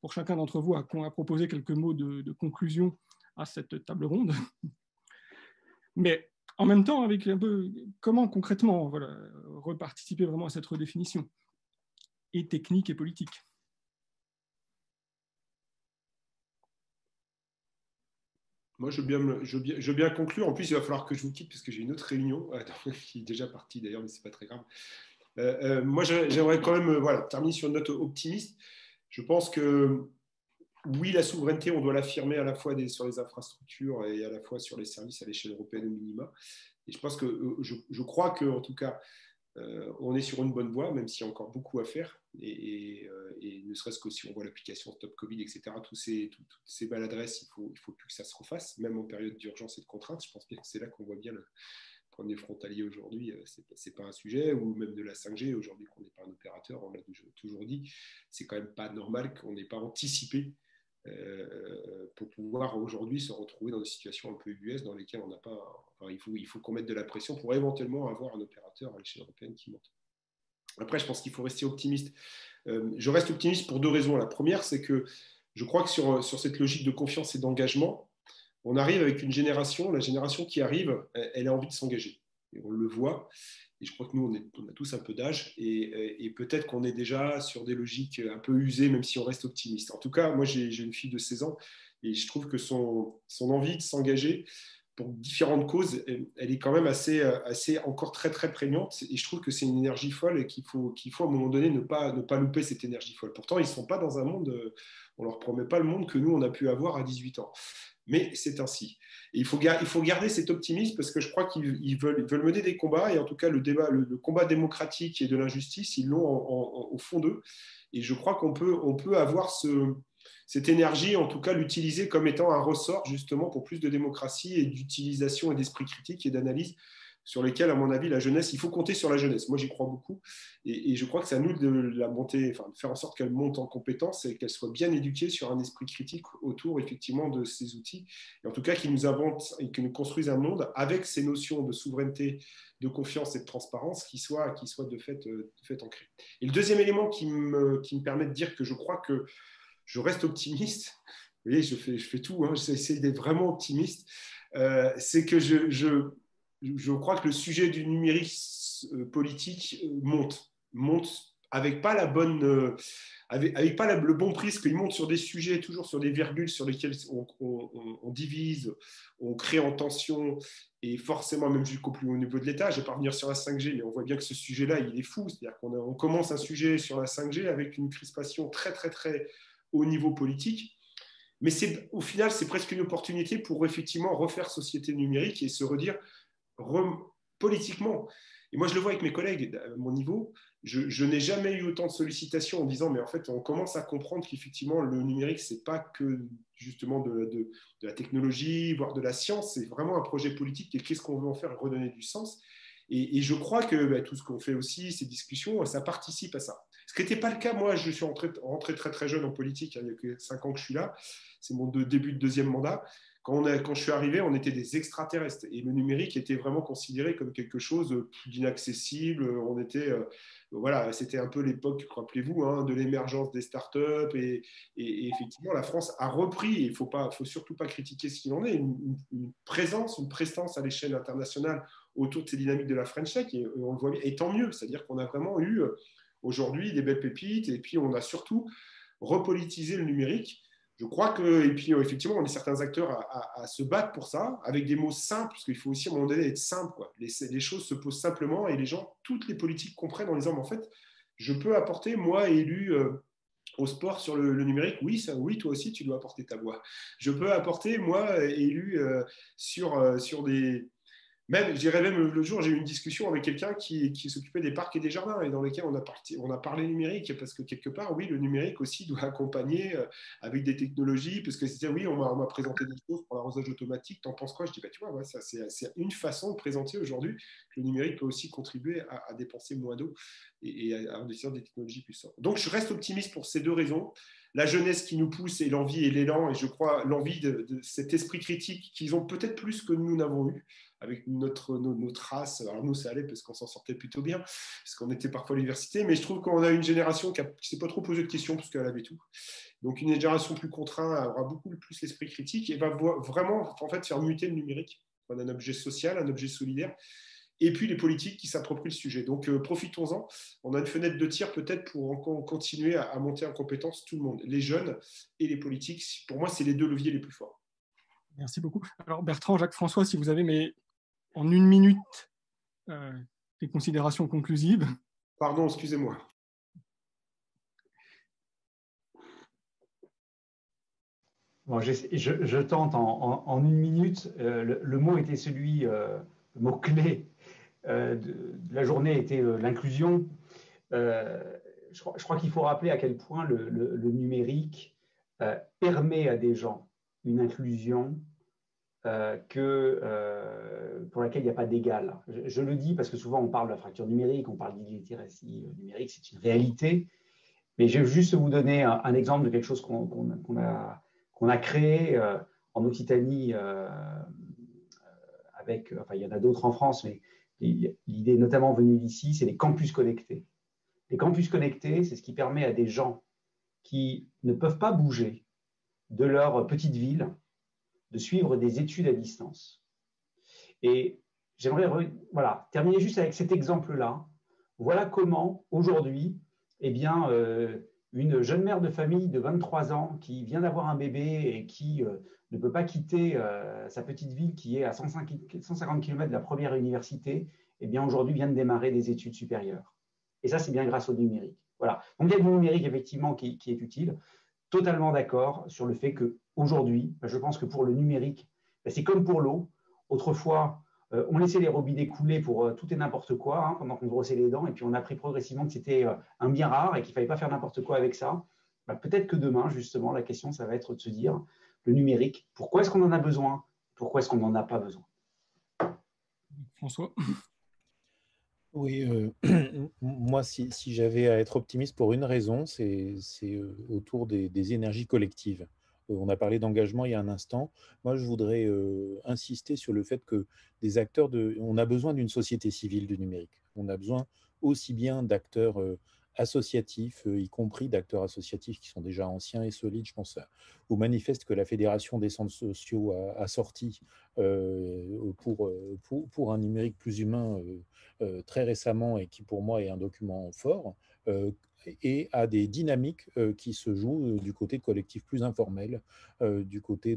pour chacun d'entre vous à, proposer quelques mots de, conclusion à cette table ronde. Mais en même temps, avec un peu comment concrètement voilà, reparticiper vraiment à cette redéfinition, et technique et politique? Moi, je veux, bien, conclure. En plus, il va falloir que je vous quitte parce que j'ai une autre réunion euh, qui est déjà partie d'ailleurs, mais ce n'est pas très grave. Euh, euh, moi, j'aimerais quand même voilà, terminer sur une note optimiste. Je pense que oui, la souveraineté, on doit l'affirmer à la fois sur les infrastructures et à la fois sur les services à l'échelle européenne au minima. Et je pense que je crois que, en tout cas, euh, on est sur une bonne voie, même s'il y a encore beaucoup à faire. Et, euh, ne serait-ce que si on voit l'application Stop Covid, etc., tous ces, toutes ces maladresses, il ne faut, plus que ça se refasse, même en période d'urgence et de contrainte. Je pense bien que c'est là qu'on voit bien le premier frontalier aujourd'hui, euh, ce n'est pas un sujet, ou même de la 5G, aujourd'hui qu'on n'est pas un opérateur, on l'a toujours dit, c'est quand même pas normal qu'on n'ait pas anticipé pour pouvoir aujourd'hui se retrouver dans des situations un peu US dans lesquelles on n'a pas. il faut, qu'on mette de la pression pour éventuellement avoir un opérateur à l'échelle européenne qui monte. Après, je pense qu'il faut rester optimiste. Euh, je reste optimiste pour deux raisons. La première, c'est que je crois que sur cette logique de confiance et d'engagement, on arrive avec une génération, la génération qui arrive, elle a envie de s'engager. On le voit. Et je crois que nous, on, a tous un peu d'âge et, peut-être qu'on est déjà sur des logiques un peu usées, même si on reste optimiste. En tout cas, moi, j'ai une fille de 16 ans et je trouve que son, envie de s'engager pour différentes causes, elle est quand même assez, assez encore très, très prégnante. Et je trouve que c'est une énergie folle et qu'il faut, qu'il faut à un moment donné ne pas, ne pas louper cette énergie folle. Pourtant, ils ne sont pas dans un monde, on ne leur promet pas le monde que nous, on a pu avoir à 18 ans mais c'est ainsi. il, faut il faut garder cet optimisme parce que je crois qu'ils veulent, veulent, mener des combats, et en tout cas le, débat, le, combat démocratique et de l'injustice, ils l'ont au fond d'eux. Et je crois qu'on peut, on peut avoir ce, cette énergie, en tout cas l'utiliser comme étant un ressort justement pour plus de démocratie et d'utilisation et d'esprit critique et d'analyse sur lesquels, à mon avis, la jeunesse, il faut compter sur la jeunesse. Moi, j'y crois beaucoup. Et, je crois que c'est à nous de la monter, enfin, de faire en sorte qu'elle monte en compétence et qu'elle soit bien éduquée sur un esprit critique autour, effectivement, de ces outils. Et en tout cas, qu'ils nous inventent et qu'ils nous construisent un monde avec ces notions de souveraineté, de confiance et de transparence qui soient, qui soit de, fait, euh, de fait ancrées. Et le deuxième élément qui me, qui me permet de dire que je crois que je reste optimiste, vous voyez, je fais, je fais tout, hein, j'essaie d'être vraiment optimiste, euh, c'est que je je crois que le sujet du numérique euh, politique euh, monte, monte avec pas la bonne, euh, avec, pas le bon prisme, qu'il monte sur des sujets, toujours sur des virgules sur lesquelles on, divise, on crée en tension, et forcément même jusqu'au plus haut niveau de l'État. Je vais pas revenir sur la 5G, mais on voit bien que ce sujet-là, il est fou. C'est-à-dire qu'on on commence un sujet sur la 5G avec une crispation très, très, très haut niveau politique. Mais au final, c'est presque une opportunité pour effectivement refaire société numérique et se redire, politiquement. Et moi, je le vois avec mes collègues à mon niveau. Je, n'ai jamais eu autant de sollicitations en disant, mais en fait, on commence à comprendre qu'effectivement, le numérique, c'est pas que justement de, la technologie, voire de la science, c'est vraiment un projet politique et qu'est-ce qu'on veut en faire redonner du sens. Et, je crois que bah, tout ce qu'on fait aussi, ces discussions, ça participe à ça. Ce qui n'était pas le cas, moi, je suis rentré, très très jeune en politique, hein, il y a que cinq ans que je suis là, c'est mon début de deuxième mandat. Quand, je suis arrivé, on était des extraterrestres et le numérique était vraiment considéré comme quelque chose d'inaccessible. On était, euh, voilà, c'était un peu l'époque, rappelez-vous, hein, de l'émergence des startups et, effectivement, la France a repris. Il faut pas, faut surtout pas critiquer ce qu'il en est, une, présence, une prestance à l'échelle internationale autour de ces dynamiques de la French Tech et, on le voit bien. Et tant mieux, c'est-à-dire qu'on a vraiment eu euh, aujourd'hui des belles pépites et puis on a surtout repolitisé le numérique je crois que, et puis euh, effectivement, on est certains acteurs à, se battre pour ça, avec des mots simples, parce qu'il faut aussi à un moment donné être simple. Quoi. Les, choses se posent simplement et les gens, toutes les politiques comprennent en disant, mais en fait, je peux apporter, moi, élu euh, au sport sur le, numérique, oui, ça, oui, toi aussi, tu dois apporter ta voix. Je peux apporter, moi, élu euh, sur, sur des même, je dirais même le jour, j'ai eu une discussion avec quelqu'un qui, s'occupait des parcs et des jardins et dans lesquels on a, parlé numérique parce que quelque part, oui, le numérique aussi doit accompagner euh, avec des technologies parce que c'était, oui, on m'a présenté des choses pour l'arrosage automatique, t'en penses quoi? Je dis, bah, tu vois, c'est une façon de présenter aujourd'hui que le numérique peut aussi contribuer à, dépenser moins d'eau et, à, à des technologies puissantes. Donc, je reste optimiste pour ces deux raisons. La jeunesse qui nous pousse et l'envie et l'élan, et je crois l'envie de, cet esprit critique qu'ils ont peut-être plus que nous n'avons eu avec notre, notre race. Alors nous, ça allait parce qu'on s'en sortait plutôt bien, parce qu'on était parfois à l'université, mais je trouve qu'on a une génération qui ne s'est pas trop posé de questions parce qu'elle avait tout. Donc une génération plus contrainte aura beaucoup plus l'esprit critique et va vraiment en fait, faire muter le numérique en un objet social, un objet solidaire et puis les politiques qui s'approprient le sujet. Donc euh, profitons-en. On a une fenêtre de tir peut-être pour encore continuer à, à, monter en compétence tout le monde, les jeunes et les politiques. Pour moi, c'est les deux leviers les plus forts. Merci beaucoup. Alors Bertrand, Jacques-François, si vous avez mais en une minute euh, des considérations conclusives. Pardon, excusez-moi. Bon, je, je, tente en, en, une minute. Euh, le, mot était celui, le mot clé euh, de, la journée était euh, l'inclusion. Euh, je crois, crois qu'il faut rappeler à quel point le, numérique permet à des gens une inclusion que, pour laquelle il n'y a pas d'égal. Je, le dis parce que souvent on parle de la fracture numérique, on parle d'illittératie numérique, c'est une réalité. Mais je vais juste vous donner un, exemple de quelque chose qu'on a, qu'on a, créé en Occitanie avec, enfin il y en a d'autres en France, mais l'idée notamment venue d'ici, c'est les campus connectés. Les campus connectés, c'est ce qui permet à des gens qui ne peuvent pas bouger de leur petite ville de suivre des études à distance. Et j'aimerais voilà, terminer juste avec cet exemple-là. Voilà comment, aujourd'hui, eh bien, euh, une jeune mère de famille de 23 ans qui vient d'avoir un bébé et qui euh, ne peut pas quitter euh, sa petite ville qui est à 150 km de la première université, eh bien aujourd'hui vient de démarrer des études supérieures. Et ça, c'est bien grâce au numérique. Voilà. Donc il y a du numérique effectivement qui, est utile. Totalement d'accord sur le fait qu'aujourd'hui, bah, je pense que pour le numérique, bah, c'est comme pour l'eau. Autrefois, euh, on laissait les robinets couler pour euh, tout et n'importe quoi hein, pendant qu'on brossait les dents, et puis on a appris progressivement que c'était un bien rare et qu'il ne fallait pas faire n'importe quoi avec ça. Bah, peut-être que demain, justement, la question, ça va être de se dire, le numérique. Pourquoi est-ce qu'on en a besoin? Pourquoi est-ce qu'on n'en a pas besoin? François? Oui, euh, moi, si, j'avais à être optimiste pour une raison, c'est euh, autour des, énergies collectives. Euh, on a parlé d'engagement il y a un instant. Moi, je voudrais insister sur le fait que des acteurs de, on a besoin d'une société civile du numérique. On a besoin aussi bien d'acteurs associatifs, euh, y compris d'acteurs associatifs qui sont déjà anciens et solides. Je pense au manifeste que la Fédération des centres sociaux a, sorti euh, euh, pour, pour, un numérique plus humain très récemment et qui pour moi est un document fort et à des dynamiques qui se jouent du côté de collectifs plus informels, du côté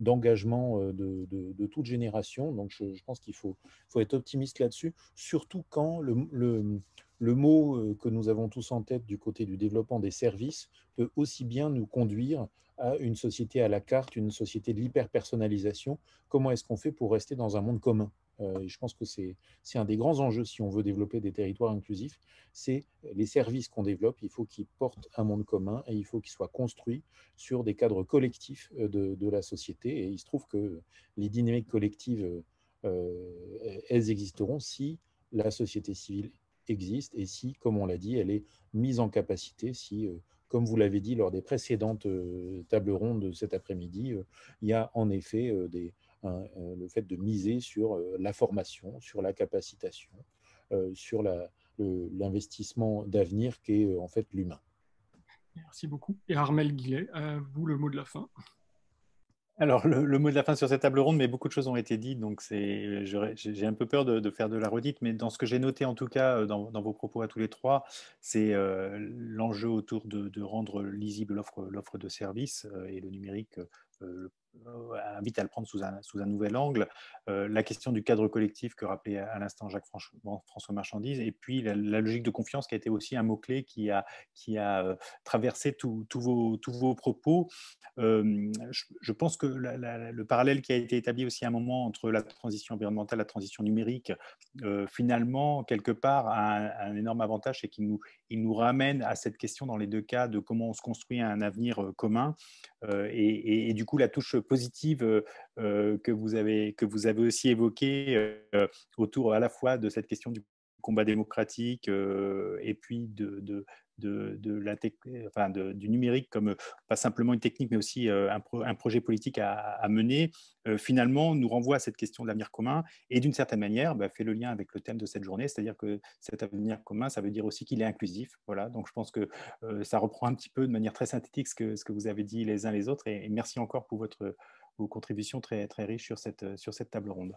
d'engagement de, de, de, toute génération. Donc je, pense qu'il faut, faut être optimiste là-dessus, surtout quand le, le, le mot euh, que nous avons tous en tête du côté du développement des services peut aussi bien nous conduire à une société à la carte, une société de l'hyper-personnalisation. Comment est-ce qu'on fait pour rester dans un monde commun? euh, et Je pense que c'est un des grands enjeux si on veut développer des territoires inclusifs, c'est les services qu'on développe, il faut qu'ils portent un monde commun et il faut qu'ils soient construits sur des cadres collectifs euh, de, la société. Et il se trouve que les dynamiques collectives, elles existeront si la société civile existe et si, comme on l'a dit, elle est mise en capacité, si, euh, comme vous l'avez dit lors des précédentes euh, tables rondes de cet après-midi, euh, il y a en effet des, le fait de miser sur la formation, sur la capacitation, sur l'investissement d'avenir qui est en fait l'humain. Merci beaucoup. Et Armel Guillet, à vous le mot de la fin. Alors, le, mot de la fin sur cette table ronde, mais beaucoup de choses ont été dites, donc j'ai un peu peur de, faire de la redite, mais dans ce que j'ai noté en tout cas euh, dans, vos propos à tous les trois, c'est euh, l'enjeu autour de, rendre lisible l'offre de services euh, et le numérique euh, invite à le prendre sous un, sous un nouvel angle. Euh, la question du cadre collectif que rappelait à l'instant Jacques François Marchandise, et puis la, logique de confiance qui a été aussi un mot-clé qui a, qui a euh, traversé tous vos, vos propos. je, pense que le parallèle qui a été établi aussi à un moment entre la transition environnementale et la transition numérique, finalement, quelque part, a un, énorme avantage, c'est qu'il nous, il nous ramène à cette question dans les deux cas de comment on se construit un avenir commun. Et, et, du coup, la touche positive euh, euh, que, vous avez, aussi évoquée euh, autour à la fois de cette question du combat démocratique et puis de, de, la enfin du numérique comme pas simplement une technique mais aussi un, un projet politique à, mener, finalement nous renvoie à cette question de l'avenir commun et d'une certaine manière bah, fait le lien avec le thème de cette journée, c'est-à-dire que cet avenir commun, ça veut dire aussi qu'il est inclusif. Voilà, donc je pense que ça reprend un petit peu de manière très synthétique ce que, ce que vous avez dit les uns les autres et, et merci encore pour votre vos contributions très, très riches sur cette, sur cette table ronde.